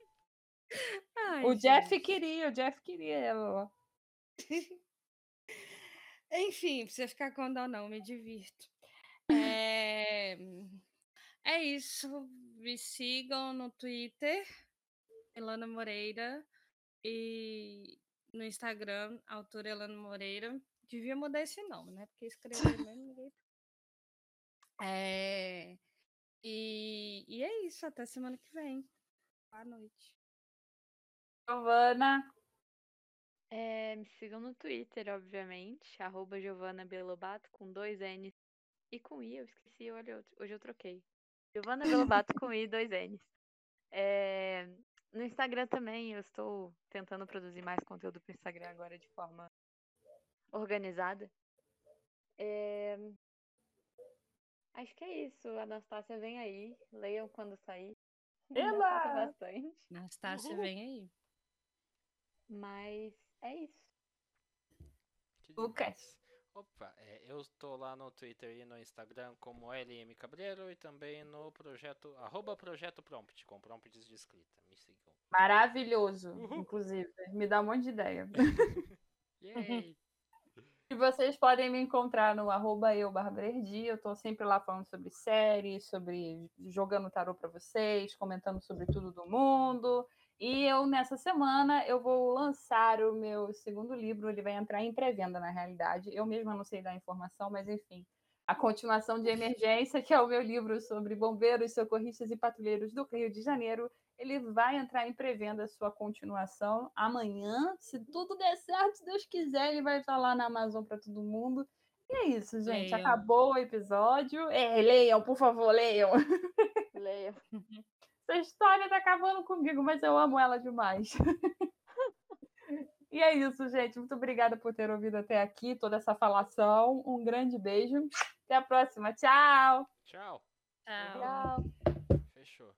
Ai, o Jeff gente. queria, o Jeff queria ela. Enfim, precisa ficar com dó, não, me divirto. É... é isso. Me sigam no Twitter, Elana Moreira, e no Instagram, autora Elana Moreira. Devia mudar esse nome, né? Porque escrever [laughs] mesmo ninguém. É... E, e é isso, até semana que vem. Boa noite. Giovana. É, me sigam no Twitter, obviamente, arroba Giovana Belobato, com dois N's e com I, eu esqueci, olha, hoje eu troquei. Giovana Belobato com I, dois N's. É, no Instagram também, eu estou tentando produzir mais conteúdo pro Instagram agora de forma organizada. É, acho que é isso, Anastácia vem aí, leiam quando sair. [laughs] Falta bastante, Anastácia, vem aí. mas é isso. que Lucas. Opa, é, eu tô lá no Twitter e no Instagram como LM Cabreiro e também no projeto, arroba projeto prompt, com prompts de escrita. Me sigam. Maravilhoso, Uhul. inclusive. Me dá um monte de ideia. [laughs] Yay! [laughs] E vocês podem me encontrar no arroba eu, Bárbara Erdi. Eu tô sempre lá falando sobre séries, sobre jogando tarô para vocês, comentando sobre tudo do mundo. E eu, nessa semana, eu vou lançar o meu segundo livro. Ele vai entrar em pré-venda, na realidade. Eu mesma não sei dar informação, mas enfim. A continuação de Emergência, que é o meu livro sobre bombeiros, socorristas e patrulheiros do Rio de Janeiro, ele vai entrar em pré-venda a sua continuação amanhã. Se tudo der certo, se Deus quiser, ele vai estar lá na Amazon para todo mundo. E é isso, gente. Leiam. Acabou o episódio. É, leiam, por favor, leiam. [laughs] Leiam. [laughs] Essa história tá acabando comigo, mas eu amo ela demais. [laughs] e é isso, gente. Muito obrigada por ter ouvido até aqui toda essa falação. Um grande beijo. Até a próxima. Tchau. Tchau. Tchau. Tchau. Fechou.